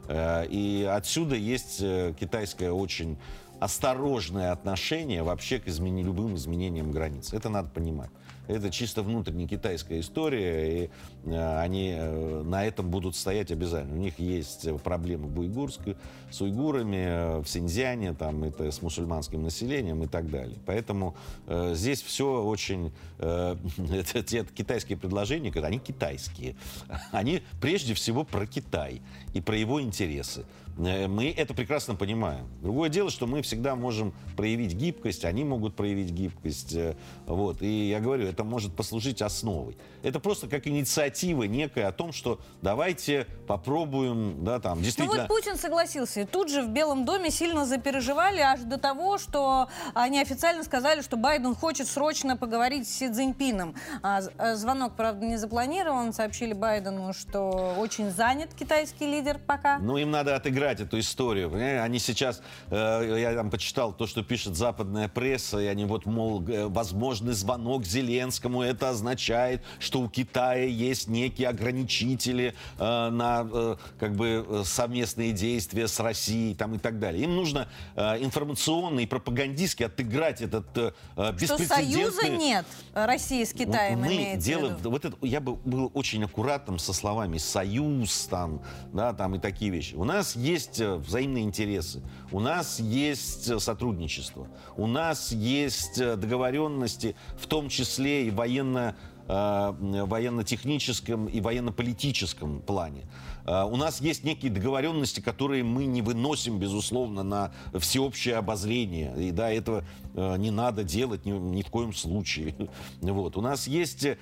Э, и отсюда есть э, китайская очень осторожное отношение вообще к измени, любым изменениям границ. Это надо понимать. Это чисто внутренняя китайская история, и э, они э, на этом будут стоять обязательно. У них есть проблемы в Буйгурске, с уйгурами, э, в Синьцзяне, там, это с мусульманским населением и так далее. Поэтому э, здесь все очень... Э, (laughs) это, те китайские предложения, они китайские. (laughs) Они прежде всего про Китай и про его интересы. Э, мы это прекрасно понимаем. Другое дело, что мы всегда можем проявить гибкость, они могут проявить гибкость. Э, вот. И я говорю, это может послужить основой. Это просто как инициатива некая о том, что давайте попробуем, да, там, действительно... Ну вот Путин согласился. И тут же в Белом доме сильно запереживали аж до того, что они официально сказали, что Байден хочет срочно поговорить с Си Цзиньпином. А, а звонок, правда, не запланирован. Сообщили Байдену, что очень занят китайский лидер пока. Ну, им надо отыграть играть эту историю. Понимаете? Они сейчас, э, я там почитал то, что пишет западная пресса, и они вот, мол, возможный звонок Зеленскому, это означает, что у Китая есть некие ограничители э, на э, как бы э, совместные действия с Россией там, и так далее. Им нужно э, информационно и пропагандистски отыграть этот э, беспрецедентный... Что союза нет России с Китаем, Мы делаем... Вот это, я бы был очень аккуратным со словами «союз», там, да, там и такие вещи. У нас есть есть э, взаимные интересы, у нас есть э, сотрудничество, у нас есть э, договоренности, в том числе и военно военно-техническом и военно-политическом плане. А, у нас есть некие договоренности, которые мы не выносим, безусловно, на всеобщее обозрение. И да, этого а, не надо делать ни, ни в коем случае. (laughs) Вот. У нас есть э,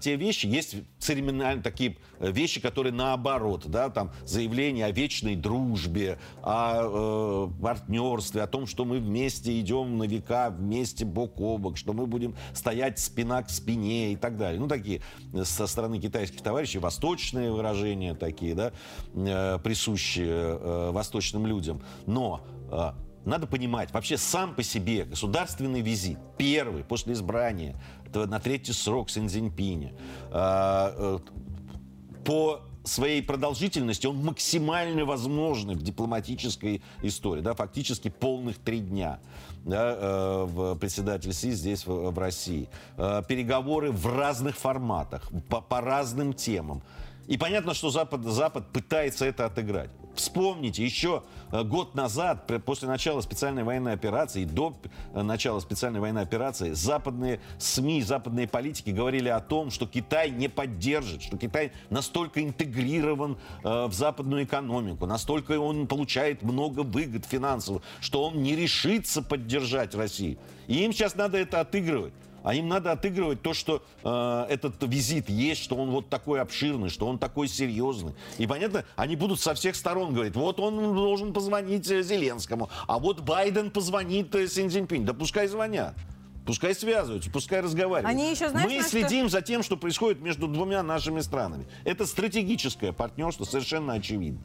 те вещи, есть церемониальные такие вещи, которые наоборот, да, там заявление о вечной дружбе, о э, партнерстве, о том, что мы вместе идем на века, вместе бок о бок, что мы будем стоять спина к спине и так далее. Ну, такие со стороны китайских товарищей восточные выражения такие, да, э, присущие э, восточным людям. Но э, надо понимать, вообще сам по себе государственный визит, первый после избрания на третий срок Синьцзиньпиня, по своей продолжительностью он максимально возможный в дипломатической истории, да, фактически полных три дня. Да, э, председатель Си здесь, в, в России. Э, переговоры в разных форматах, по, по разным темам. И понятно, что Запад, Запад пытается это отыграть. Вспомните, еще э, год назад, после начала специальной военной операции, до э, начала специальной военной операции, западные СМИ, западные политики говорили о том, что Китай не поддержит, что Китай настолько интегрирован э, в западную экономику, настолько он получает много выгод финансовых, что он не решится поддержать Россию. И им сейчас надо это отыгрывать а им надо отыгрывать то, что э, этот визит есть, что он вот такой обширный, что он такой серьезный. И понятно, они будут со всех сторон говорить, вот он должен позвонить э, Зеленскому, а вот Байден позвонит э, Син Цзиньпинь. Да пускай звонят. Пускай связываются, пускай разговаривают. Они еще, знаешь, Мы следим что... за тем, что происходит между двумя нашими странами. Это стратегическое партнерство, совершенно очевидно.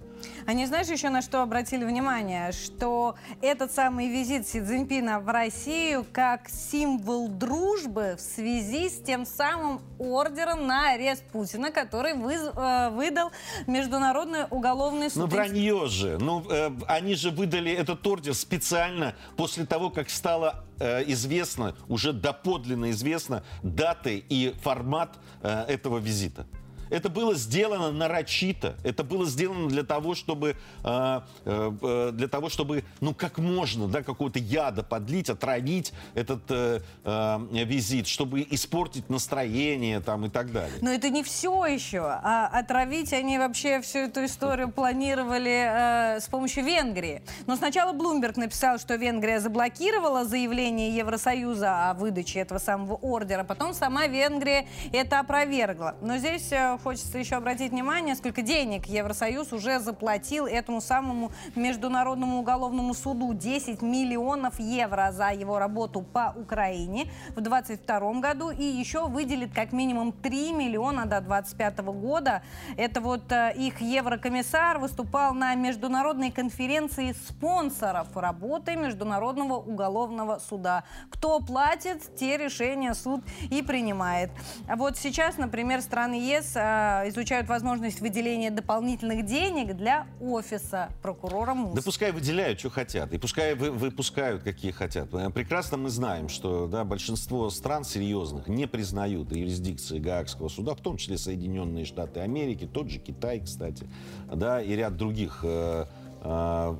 Они, знаешь, еще на что обратили внимание? Что этот самый визит Си Цзиньпина в Россию как символ дружбы в связи с тем самым ордером на арест Путина, который вы, э, выдал Международный уголовный суд. Ну, вранье же. Ну, э, они же выдали этот ордер специально после того, как стало э, известно, уже доподлинно известно, даты и формат э, этого визита. Это было сделано нарочито. Это было сделано для того, чтобы, э, э, для того, чтобы ну, как можно, да, какого-то яда подлить, отравить этот э, э, визит, чтобы испортить настроение там, и так далее. Но это не все еще. А отравить они вообще всю эту историю (laughs) планировали э, с помощью Венгрии. Но сначала Блумберг написал, что Венгрия заблокировала заявление Евросоюза о выдаче этого самого ордера. Потом сама Венгрия это опровергла. Но здесь э, хочется еще обратить внимание, сколько денег Евросоюз уже заплатил этому самому Международному уголовному суду. 10 миллионов евро за его работу по Украине в 2022 году. И еще выделит как минимум 3 миллиона до 2025 года. Это вот э, их еврокомиссар выступал на международной конференции спонсоров работы Международного уголовного суда. Кто платит, те решения суд и принимает. А вот сейчас, например, страны ЕС э, изучают возможность выделения дополнительных денег для офиса прокурора МУС. Да пускай выделяют, что хотят, и пускай вы, выпускают, какие хотят. Прекрасно мы знаем, что да, большинство стран серьезных не признают юрисдикции Гаагского суда, в том числе Соединенные Штаты Америки, тот же Китай, кстати, да, и ряд других э, э,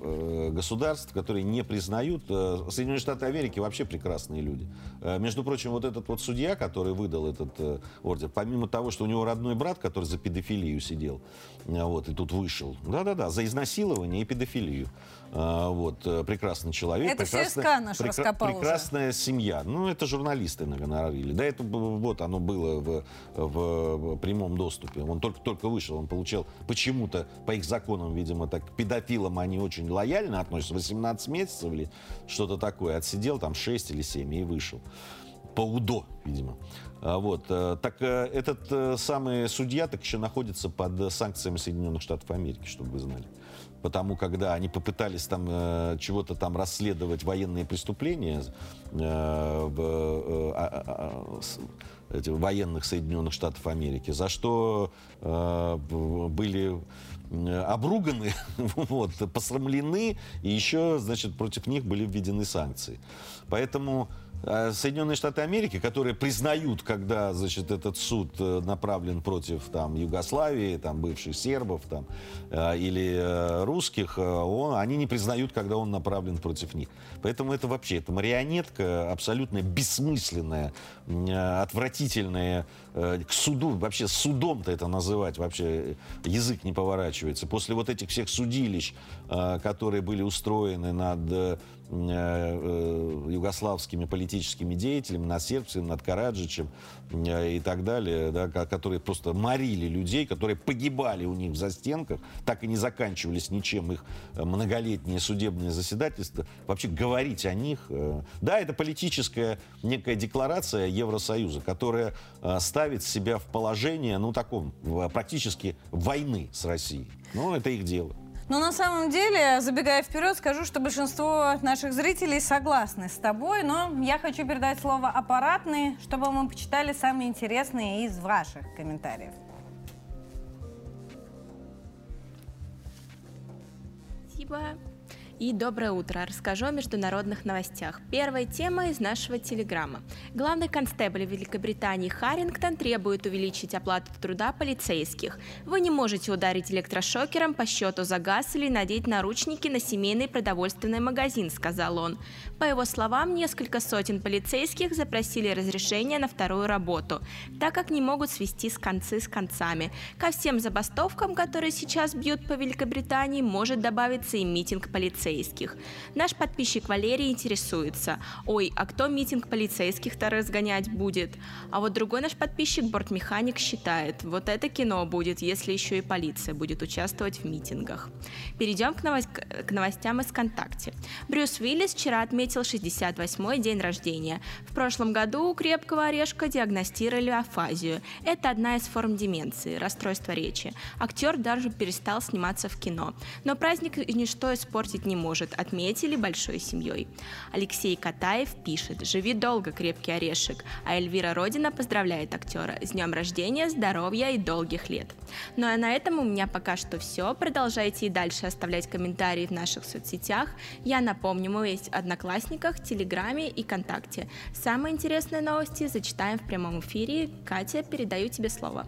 государств, которые не признают. Э, Соединенные Штаты Америки вообще прекрасные люди. Э, между прочим, вот этот вот судья, который выдал этот ордер, помимо того, что у него родной брат, который за педофилию сидел, вот, и тут вышел, да-да-да, за изнасилование и педофилию. Вот, прекрасный человек. Это прекрасная, наш прекра- раскопал Прекрасная уже. семья. Ну, это журналисты наговорили. Да, это вот оно было в, в, прямом доступе. Он только-только вышел, он получал почему-то, по их законам, видимо, так, педофилом делом они очень лояльно относятся. 18 месяцев или что-то такое. Отсидел там 6 или 7 и вышел. По УДО, видимо. А вот. Э, так э, этот э, самый судья так еще находится под санкциями Соединенных Штатов Америки, чтобы вы знали. Потому когда они попытались там чего-то там расследовать военные преступления в, а, а, военных Соединенных Штатов Америки, за что были Э, обруганы, (laughs) вот, посрамлены, и еще, значит, против них были введены санкции. Поэтому Соединенные Штаты Америки, которые признают, когда значит, этот суд э, направлен против там, Югославии, там, бывших сербов там, э, или э, русских, он, они не признают, когда он направлен против них. Поэтому это вообще это марионетка абсолютно бессмысленная, отвратительная к суду, вообще судом-то это называть вообще язык не поворачивается. После вот этих всех судилищ, которые были устроены над югославскими политиками, политическими деятелями, над Сербцем, над Караджичем э, и так далее, да, которые просто морили людей, которые погибали у них в застенках, так и не заканчивались ничем их э, многолетние судебные заседательства. Вообще говорить о них... Э, да, это политическая некая декларация Евросоюза, которая ставит себя в положение, ну, таком, практически войны с Россией. Ну, это их дело. Но на самом деле, забегая вперед, скажу, что большинство наших зрителей согласны с тобой, но я хочу передать слово аппаратные, чтобы мы почитали самые интересные из ваших комментариев. Спасибо. И доброе утро. Расскажу о международных новостях. Первая тема из нашего телеграмма. Главный констебль Великобритании Харрингтон требует увеличить оплату труда полицейских. Вы не можете ударить электрошокером по счету за газ или надеть наручники на семейный продовольственный магазин, сказал он. По его словам, несколько сотен полицейских запросили разрешение на вторую работу, так как не могут свести с концы с концами. Ко всем забастовкам, которые сейчас бьют по Великобритании, может добавиться и митинг полицейских. Наш подписчик Валерий интересуется, ой, а кто митинг полицейских-то разгонять будет? А вот другой наш подписчик, бортмеханик, считает, вот это кино будет, если еще и полиция будет участвовать в митингах. Перейдем к, новость, к новостям из ВКонтакте. Брюс Уиллис вчера отметил 68-й день рождения. В прошлом году у крепкого орешка диагностировали афазию. Это одна из форм деменции, расстройства речи. Актер даже перестал сниматься в кино. Но праздник ничто испортить не может, отметили большой семьей. Алексей Катаев пишет «Живи долго, крепкий орешек», а Эльвира Родина поздравляет актера с днем рождения, здоровья и долгих лет. Ну а на этом у меня пока что все. Продолжайте и дальше оставлять комментарии в наших соцсетях. Я напомню, мы есть в Одноклассниках, Телеграме и ВКонтакте. Самые интересные новости зачитаем в прямом эфире. Катя, передаю тебе слово.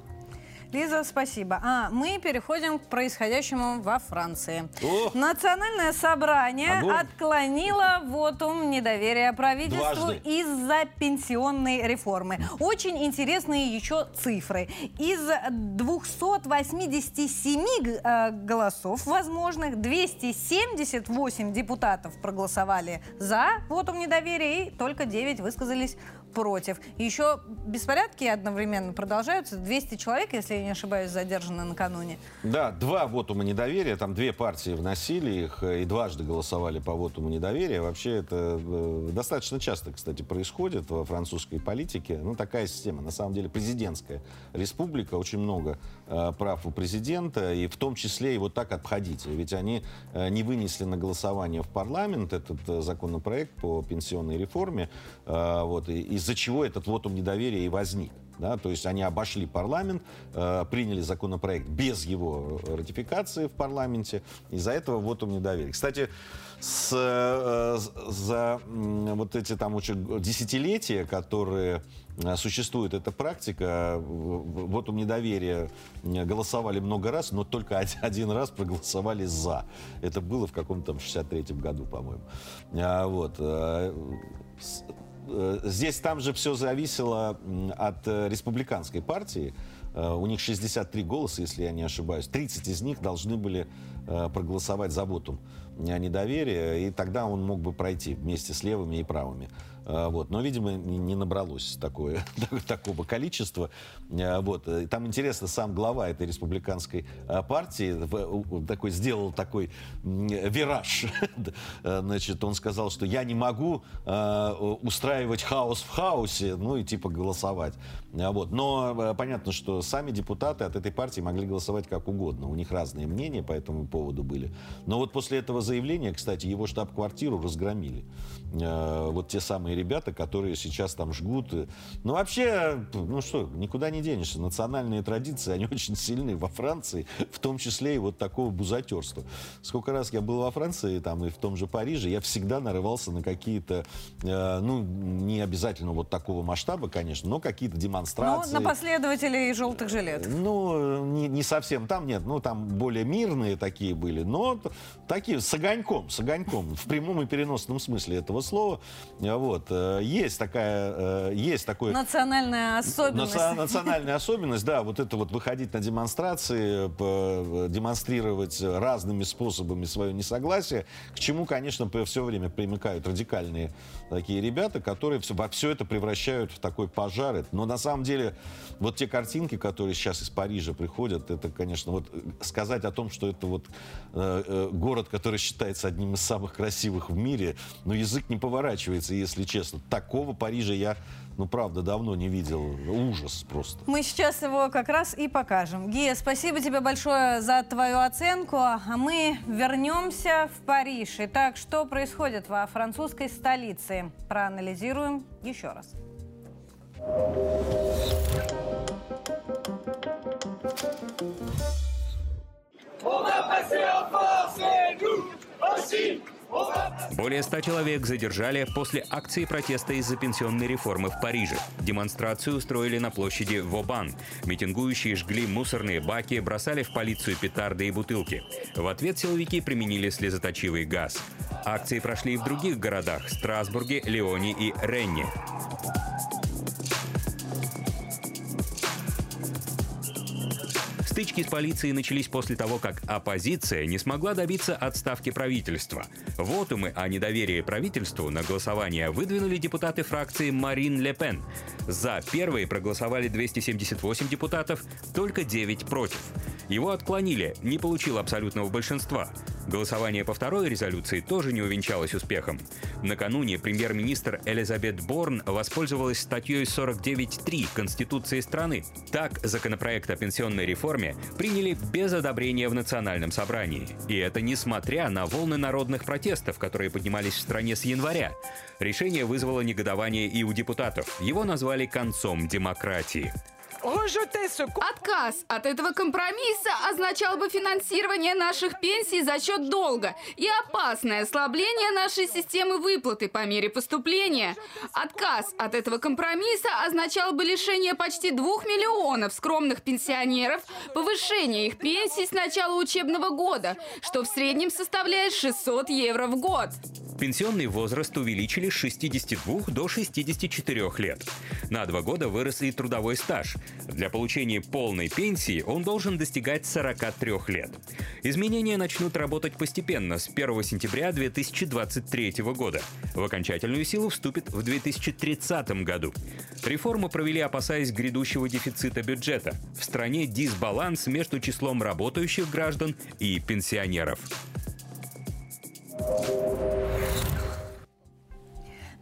Лиза, спасибо. А мы переходим к происходящему во Франции. О! Национальное собрание Огонь. отклонило вотум недоверия правительству из-за пенсионной реформы. Очень интересные еще цифры. Из 287 э, голосов возможных 278 депутатов проголосовали за вотум недоверия и только 9 высказались против. Еще беспорядки одновременно продолжаются. 200 человек, если я не ошибаюсь, задержаны накануне. Да, два вотума недоверия. Там две партии вносили их э, и дважды голосовали по вотуму недоверия. Вообще это э, достаточно часто, кстати, происходит во французской политике. Ну, такая система. На самом деле президентская республика. Очень много э, прав у президента. И в том числе и вот так обходить. Ведь они не вынесли на голосование в парламент этот законопроект по пенсионной реформе. Вот, и из-за чего этот вотум недоверия и возник. Да, то есть они обошли парламент, э, приняли законопроект без его ратификации в парламенте. Из-за этого вот он недоверие. Кстати, с, э, за э, вот эти там очень десятилетия, которые э, существует эта практика, вот у недоверия голосовали много раз, но только один раз проголосовали за. Это было в каком-то там 63-м году, по-моему. А, вот. Э, здесь там же все зависело от э, республиканской партии. Э, у них 63 голоса, если я не ошибаюсь. 30 из них должны были проголосовать за вотум недоверия, и тогда он мог бы пройти вместе с левыми и правыми. А, вот. Но, видимо, не набралось такое, (laughs) такого количества. А, вот. Там интересно, сам глава этой республиканской а, партии такой, сделал такой вираж. (laughs) Значит, он сказал, что я не могу устраивать хаос в хаосе, ну и типа голосовать. Вот. Но понятно, что сами депутаты от этой партии могли голосовать как угодно. У них разные мнения по этому поводу были. Но вот после этого заявления, кстати, его штаб-квартиру разгромили. Вот те самые ребята, которые сейчас там жгут. Ну, вообще, ну что, никуда не денешься. Национальные традиции, они (laughs) очень сильны во Франции, в том числе и вот такого бузатерства. Сколько раз я был во Франции, там и в том же Париже, я всегда нарывался на какие-то, э, ну, не обязательно вот такого масштаба, конечно, но какие-то демонстрации. Ну, на последователей желтых жилет. Ну, не, не совсем там, нет, ну, там более мирные такие были, но такие, с огоньком, с огоньком, в прямом и переносном смысле этого слова. Вот. Вот. Э, есть такая, э, есть такой... Национальная особенность. Национальная особенность, да, вот это вот выходить на демонстрации, демонстрировать разными способами свое несогласие, к чему, конечно, все время примыкают радикальные такие ребята, которые все, во все это превращают в такой пожар. Но на самом деле вот те картинки, которые сейчас из Парижа приходят, это, конечно, вот сказать о том, что это вот э, город, который считается одним из самых красивых в мире, но язык не поворачивается, если честно. Такого Парижа я ну, правда, давно не видел. Ужас просто. Мы сейчас его как раз и покажем. Гия, спасибо тебе большое за твою оценку. А мы вернемся в Париж. Итак, что происходит во французской столице? Проанализируем еще раз. On va passer en force et nous Более ста человек задержали после акции протеста из-за пенсионной реформы в Париже. Демонстрацию устроили на площади Вобан. Митингующие жгли мусорные баки, бросали в полицию петарды и бутылки. В ответ силовики применили слезоточивый газ. Акции прошли и в других городах – Страсбурге, Лионе и Ренне. Стычки с полицией начались после того, как оппозиция не смогла добиться отставки правительства. Вотумы о недоверии правительству на голосование выдвинули депутаты фракции Марин Ле Пен. За первые проголосовали 278 депутатов, только 9 против. Его отклонили, не получил абсолютного большинства. Голосование по второй резолюции тоже не увенчалось успехом. Накануне премьер-министр Элизабет Борн воспользовалась статьей 49.3 Конституции страны. Так, законопроект о пенсионной реформе приняли без одобрения в Национальном собрании. И это несмотря на волны народных протестов, которые поднимались в стране с января. Решение вызвало негодование и у депутатов. Его назвали концом демократии. Отказ от этого компромисса означал бы финансирование наших пенсий за счет долга и опасное ослабление нашей системы выплаты по мере поступления. Отказ от этого компромисса означал бы лишение почти двух миллионов скромных пенсионеров, повышение их пенсий с начала учебного года, что в среднем составляет 600 евро в год. Пенсионный возраст увеличили с 62 до 64 лет. На два года вырос и трудовой стаж. Для получения полной пенсии он должен достигать 43 лет. Изменения начнут работать постепенно с 1 сентября 2023 года. В окончательную силу вступит в 2030 году. Реформу провели, опасаясь грядущего дефицита бюджета. В стране дисбаланс между числом работающих граждан и пенсионеров. Thank you.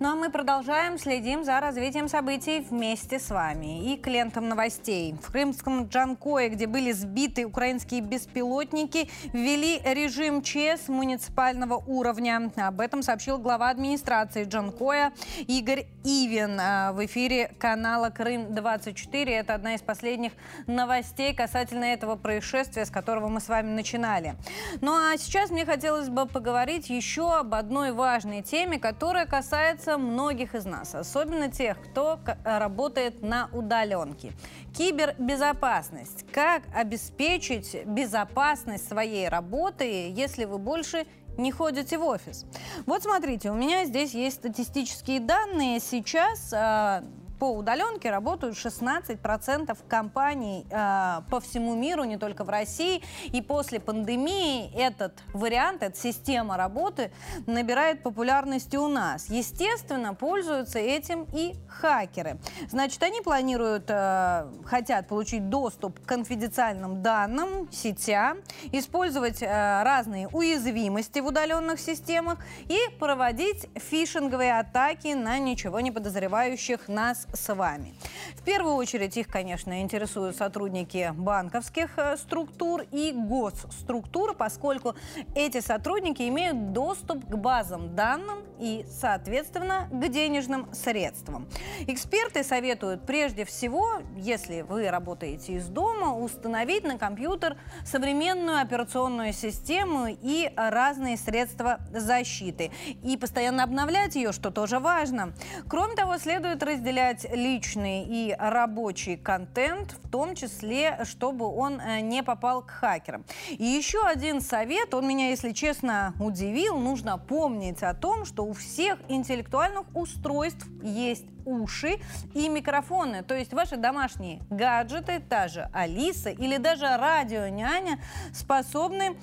Ну а мы продолжаем, следим за развитием событий вместе с вами. И к лентам новостей. В крымском Джанкое, где были сбиты украинские беспилотники, ввели режим ЧС муниципального уровня. Об этом сообщил глава администрации Джанкоя Игорь Ивин а, в эфире канала Крым-24. Это одна из последних новостей касательно этого происшествия, с которого мы с вами начинали. Ну а сейчас мне хотелось бы поговорить еще об одной важной теме, которая касается касается многих из нас, особенно тех, кто работает на удаленке. Кибербезопасность. Как обеспечить безопасность своей работы, если вы больше не ходите в офис. Вот смотрите, у меня здесь есть статистические данные. Сейчас а, по удаленке работают 16% компаний э, по всему миру, не только в России. И после пандемии этот вариант, эта система работы набирает популярности у нас. Естественно, пользуются этим и хакеры. Значит, они планируют, э, хотят получить доступ к конфиденциальным данным, сетям, использовать э, разные уязвимости в удаленных системах и проводить фишинговые атаки на ничего не подозревающих нас с вами. В первую очередь их, конечно, интересуют сотрудники банковских э, структур и госструктур, поскольку эти сотрудники имеют доступ к базам данным и, соответственно, к денежным средствам. Эксперты советуют прежде всего, если вы работаете из дома, установить на компьютер современную операционную систему и разные средства защиты. И постоянно обновлять ее, что тоже важно. Кроме того, следует разделять разделять личный и рабочий контент, в том числе, чтобы он э, не попал к хакерам. И еще один совет, он меня, если честно, удивил. Нужно помнить о том, что у всех интеллектуальных устройств есть уши и микрофоны. То есть ваши домашние гаджеты, та же Алиса или даже радио-няня способны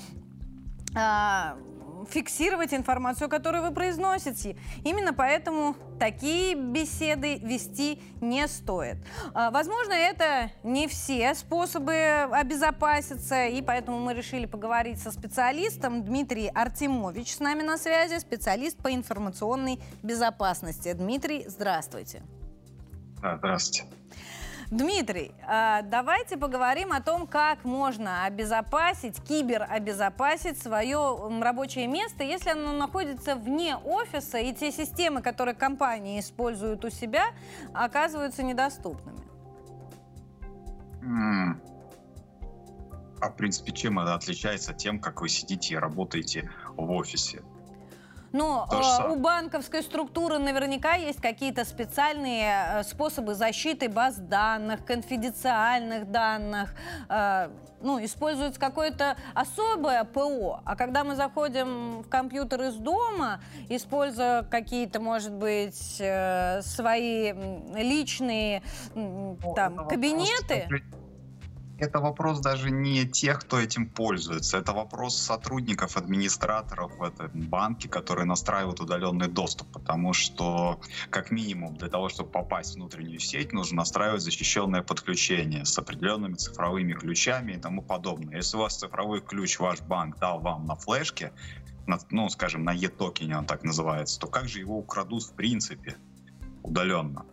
а, фиксировать информацию, которую вы произносите. Именно поэтому такие беседы вести не стоит. А, возможно, это не все способы обезопаситься, и поэтому мы решили поговорить со специалистом. Дмитрий Артемович с нами на связи, специалист по информационной безопасности. Дмитрий, здравствуйте. Здравствуйте. Дмитрий, а, давайте поговорим о том, как можно обезопасить, киберобезопасить свое рабочее место, если оно находится вне офиса, и те системы, которые компании используют у себя, оказываются недоступными. А в принципе, чем это отличается тем, как вы сидите и работаете в офисе? Но э, у банковской структуры наверняка есть какие-то специальные э, способы защиты баз данных, конфиденциальных данных. Э, ну, используется какое-то особое ПО. А когда мы заходим в компьютер из дома, используя какие-то, может быть, э, свои личные там, кабинеты... Вопрос, это вопрос даже не тех, кто этим пользуется. Это вопрос сотрудников, администраторов в этом банке, которые настраивают удаленный доступ. Потому что, как минимум, для того, чтобы попасть в внутреннюю сеть, нужно настраивать защищенное подключение с определенными цифровыми ключами и тому подобное. Если у вас цифровой ключ ваш банк дал вам на флешке, на, ну, скажем, на e-токене он так называется, то как же его украдут в принципе удаленно?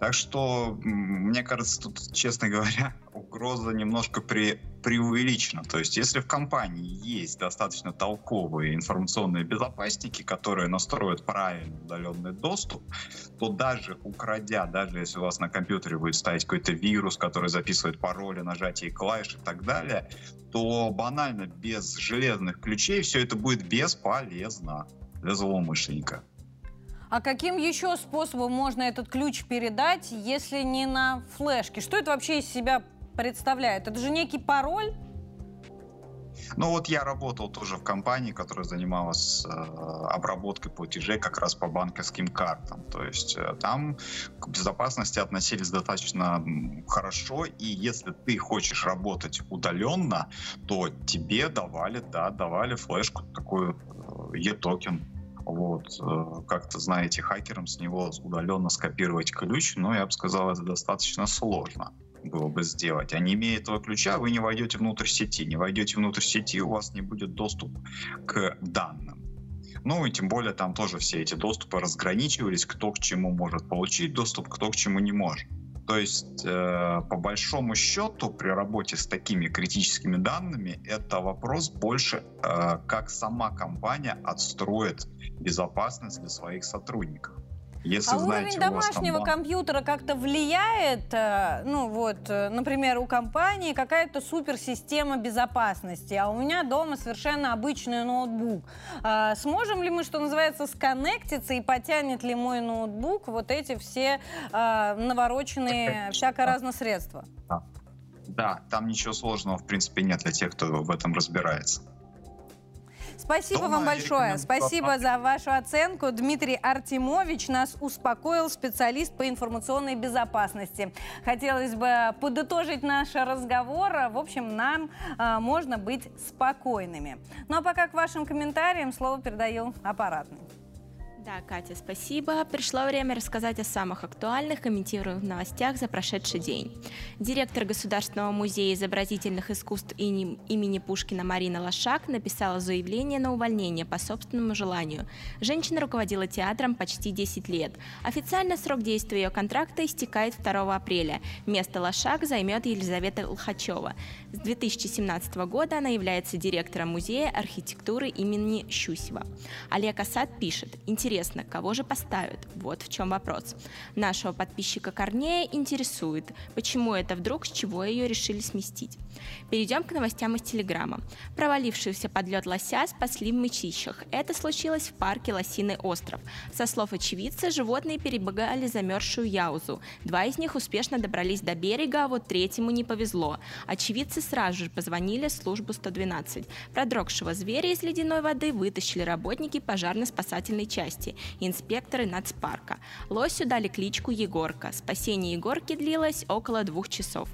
Так что, мне кажется, тут, честно говоря, угроза немножко при, преувеличена. То есть, если в компании есть достаточно толковые информационные безопасники, которые настроят правильный удаленный доступ, то даже украдя, даже если у вас на компьютере будет стоять какой-то вирус, который записывает пароли, нажатие клавиш и так далее, то банально без железных ключей все это будет бесполезно для злоумышленника. А каким еще способом можно этот ключ передать, если не на флешке? Что это вообще из себя представляет? Это же некий пароль? Ну вот я работал тоже в компании, которая занималась э, обработкой платежей как раз по банковским картам. То есть э, там к безопасности относились достаточно хорошо, и если ты хочешь работать удаленно, то тебе давали, да, давали флешку, такую э, e-токен, вот, э, как-то, знаете, хакерам с него удаленно скопировать ключ, но я бы сказал, это достаточно сложно было бы сделать. А не имея этого ключа, вы не войдете внутрь сети. Не войдете внутрь сети, у вас не будет доступ к данным. Ну и тем более там тоже все эти доступы разграничивались, кто к чему может получить доступ, кто к чему не может. То есть, э, по большому счету, при работе с такими критическими данными, это вопрос больше, э, как сама компания отстроит безопасность для своих сотрудников. Если а знаете, уровень домашнего там... компьютера как-то влияет, э, ну вот, э, например, у компании какая-то суперсистема безопасности, а у меня дома совершенно обычный ноутбук. А сможем ли мы, что называется, сконнектиться и потянет ли мой ноутбук вот эти все а, навороченные всяко разно средства? Да. да, там ничего сложного в принципе нет для тех, кто в этом разбирается. Спасибо Дома вам большое. Спасибо за вашу оценку. Дмитрий Артемович нас успокоил, специалист по информационной безопасности. Хотелось бы подытожить наш разговор. В общем, нам э, можно быть спокойными. Ну а пока к вашим комментариям слово передаю аппаратный. Да, Катя, спасибо. Пришло время рассказать о самых актуальных комментируемых новостях за прошедший день. Директор Государственного музея изобразительных искусств имени Пушкина Марина Лошак написала заявление на увольнение по собственному желанию. Женщина руководила театром почти 10 лет. Официально срок действия ее контракта истекает 2 апреля. Место Лошак займет Елизавета Лхачева. С 2017 года она является директором музея архитектуры имени Щусева. Олег Асад пишет, интересно, Интересно, кого же поставят? Вот в чем вопрос. Нашего подписчика Корнея интересует, почему это вдруг, с чего ее решили сместить. Перейдем к новостям из Телеграма. Провалившийся подлет лося спасли в мытищах. Это случилось в парке Лосиный остров. Со слов очевидца, животные перебегали замерзшую яузу. Два из них успешно добрались до берега, а вот третьему не повезло. Очевидцы сразу же позвонили в службу 112. Продрогшего зверя из ледяной воды вытащили работники пожарно-спасательной части области, инспекторы нацпарка. Лосю дали кличку Егорка. Спасение Егорки длилось около двух часов.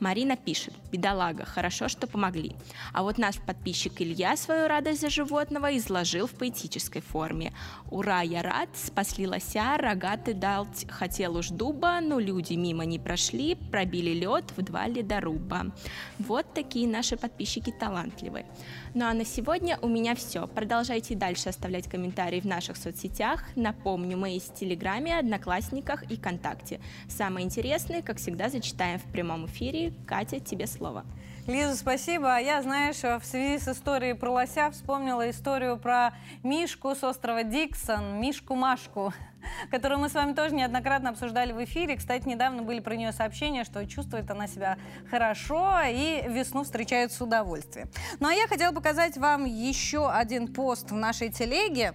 Марина пишет, бедолага, хорошо, что помогли. А вот наш подписчик Илья свою радость за животного изложил в поэтической форме. Ура, я рад, спасли лося, рогатый дал хотел уж дуба, но люди мимо не прошли, пробили лед в два ледоруба. Вот такие наши подписчики талантливые. Ну а на сегодня у меня все. Продолжайте дальше оставлять комментарии в наших соцсетях. Напомню, мы есть в Телеграме, Одноклассниках и ВКонтакте. Самые интересные, как всегда, зачитаем в прямом эфире. Катя, тебе слово. Лиза, спасибо. А я, знаешь, в связи с историей про лося вспомнила историю про Мишку с острова Диксон, Мишку-Машку, (laughs) которую мы с вами тоже неоднократно обсуждали в эфире. Кстати, недавно были про нее сообщения, что чувствует она себя хорошо и весну встречает с удовольствием. Ну а я хотела показать вам еще один пост в нашей телеге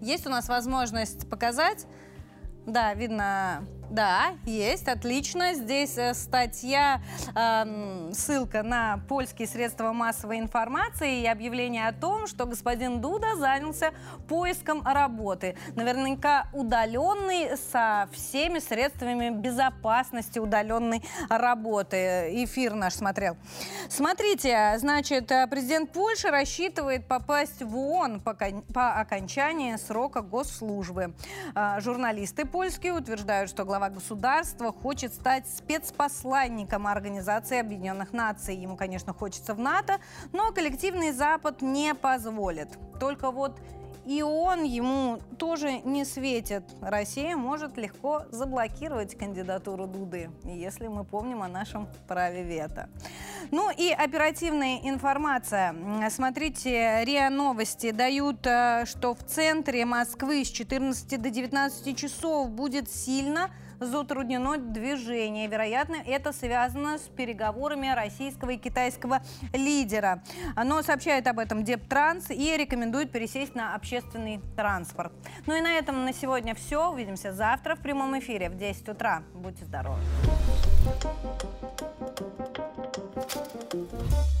есть у нас возможность показать? Да, видно да, есть, отлично. Здесь э, статья, э, ссылка на польские средства массовой информации и объявление о том, что господин Дуда занялся поиском работы. Наверняка удаленный со всеми средствами безопасности удаленной работы. Эфир наш смотрел. Смотрите, значит, президент Польши рассчитывает попасть в ООН по, по окончании срока госслужбы. Э, журналисты польские утверждают, что глава глава государства хочет стать спецпосланником Организации Объединенных Наций. Ему, конечно, хочется в НАТО, но коллективный Запад не позволит. Только вот и он ему тоже не светит. Россия может легко заблокировать кандидатуру Дуды, если мы помним о нашем праве вето. Ну и оперативная информация. Смотрите, РИА Новости дают, э, что в центре Москвы с 14 до 19 часов будет сильно затруднено движение. Вероятно, это связано с переговорами российского и китайского лидера. Оно сообщает об этом Дептранс и рекомендует пересесть на общественный транспорт. Ну и на этом на сегодня все. Увидимся завтра в прямом эфире в 10 утра. Будьте здоровы. Thank you.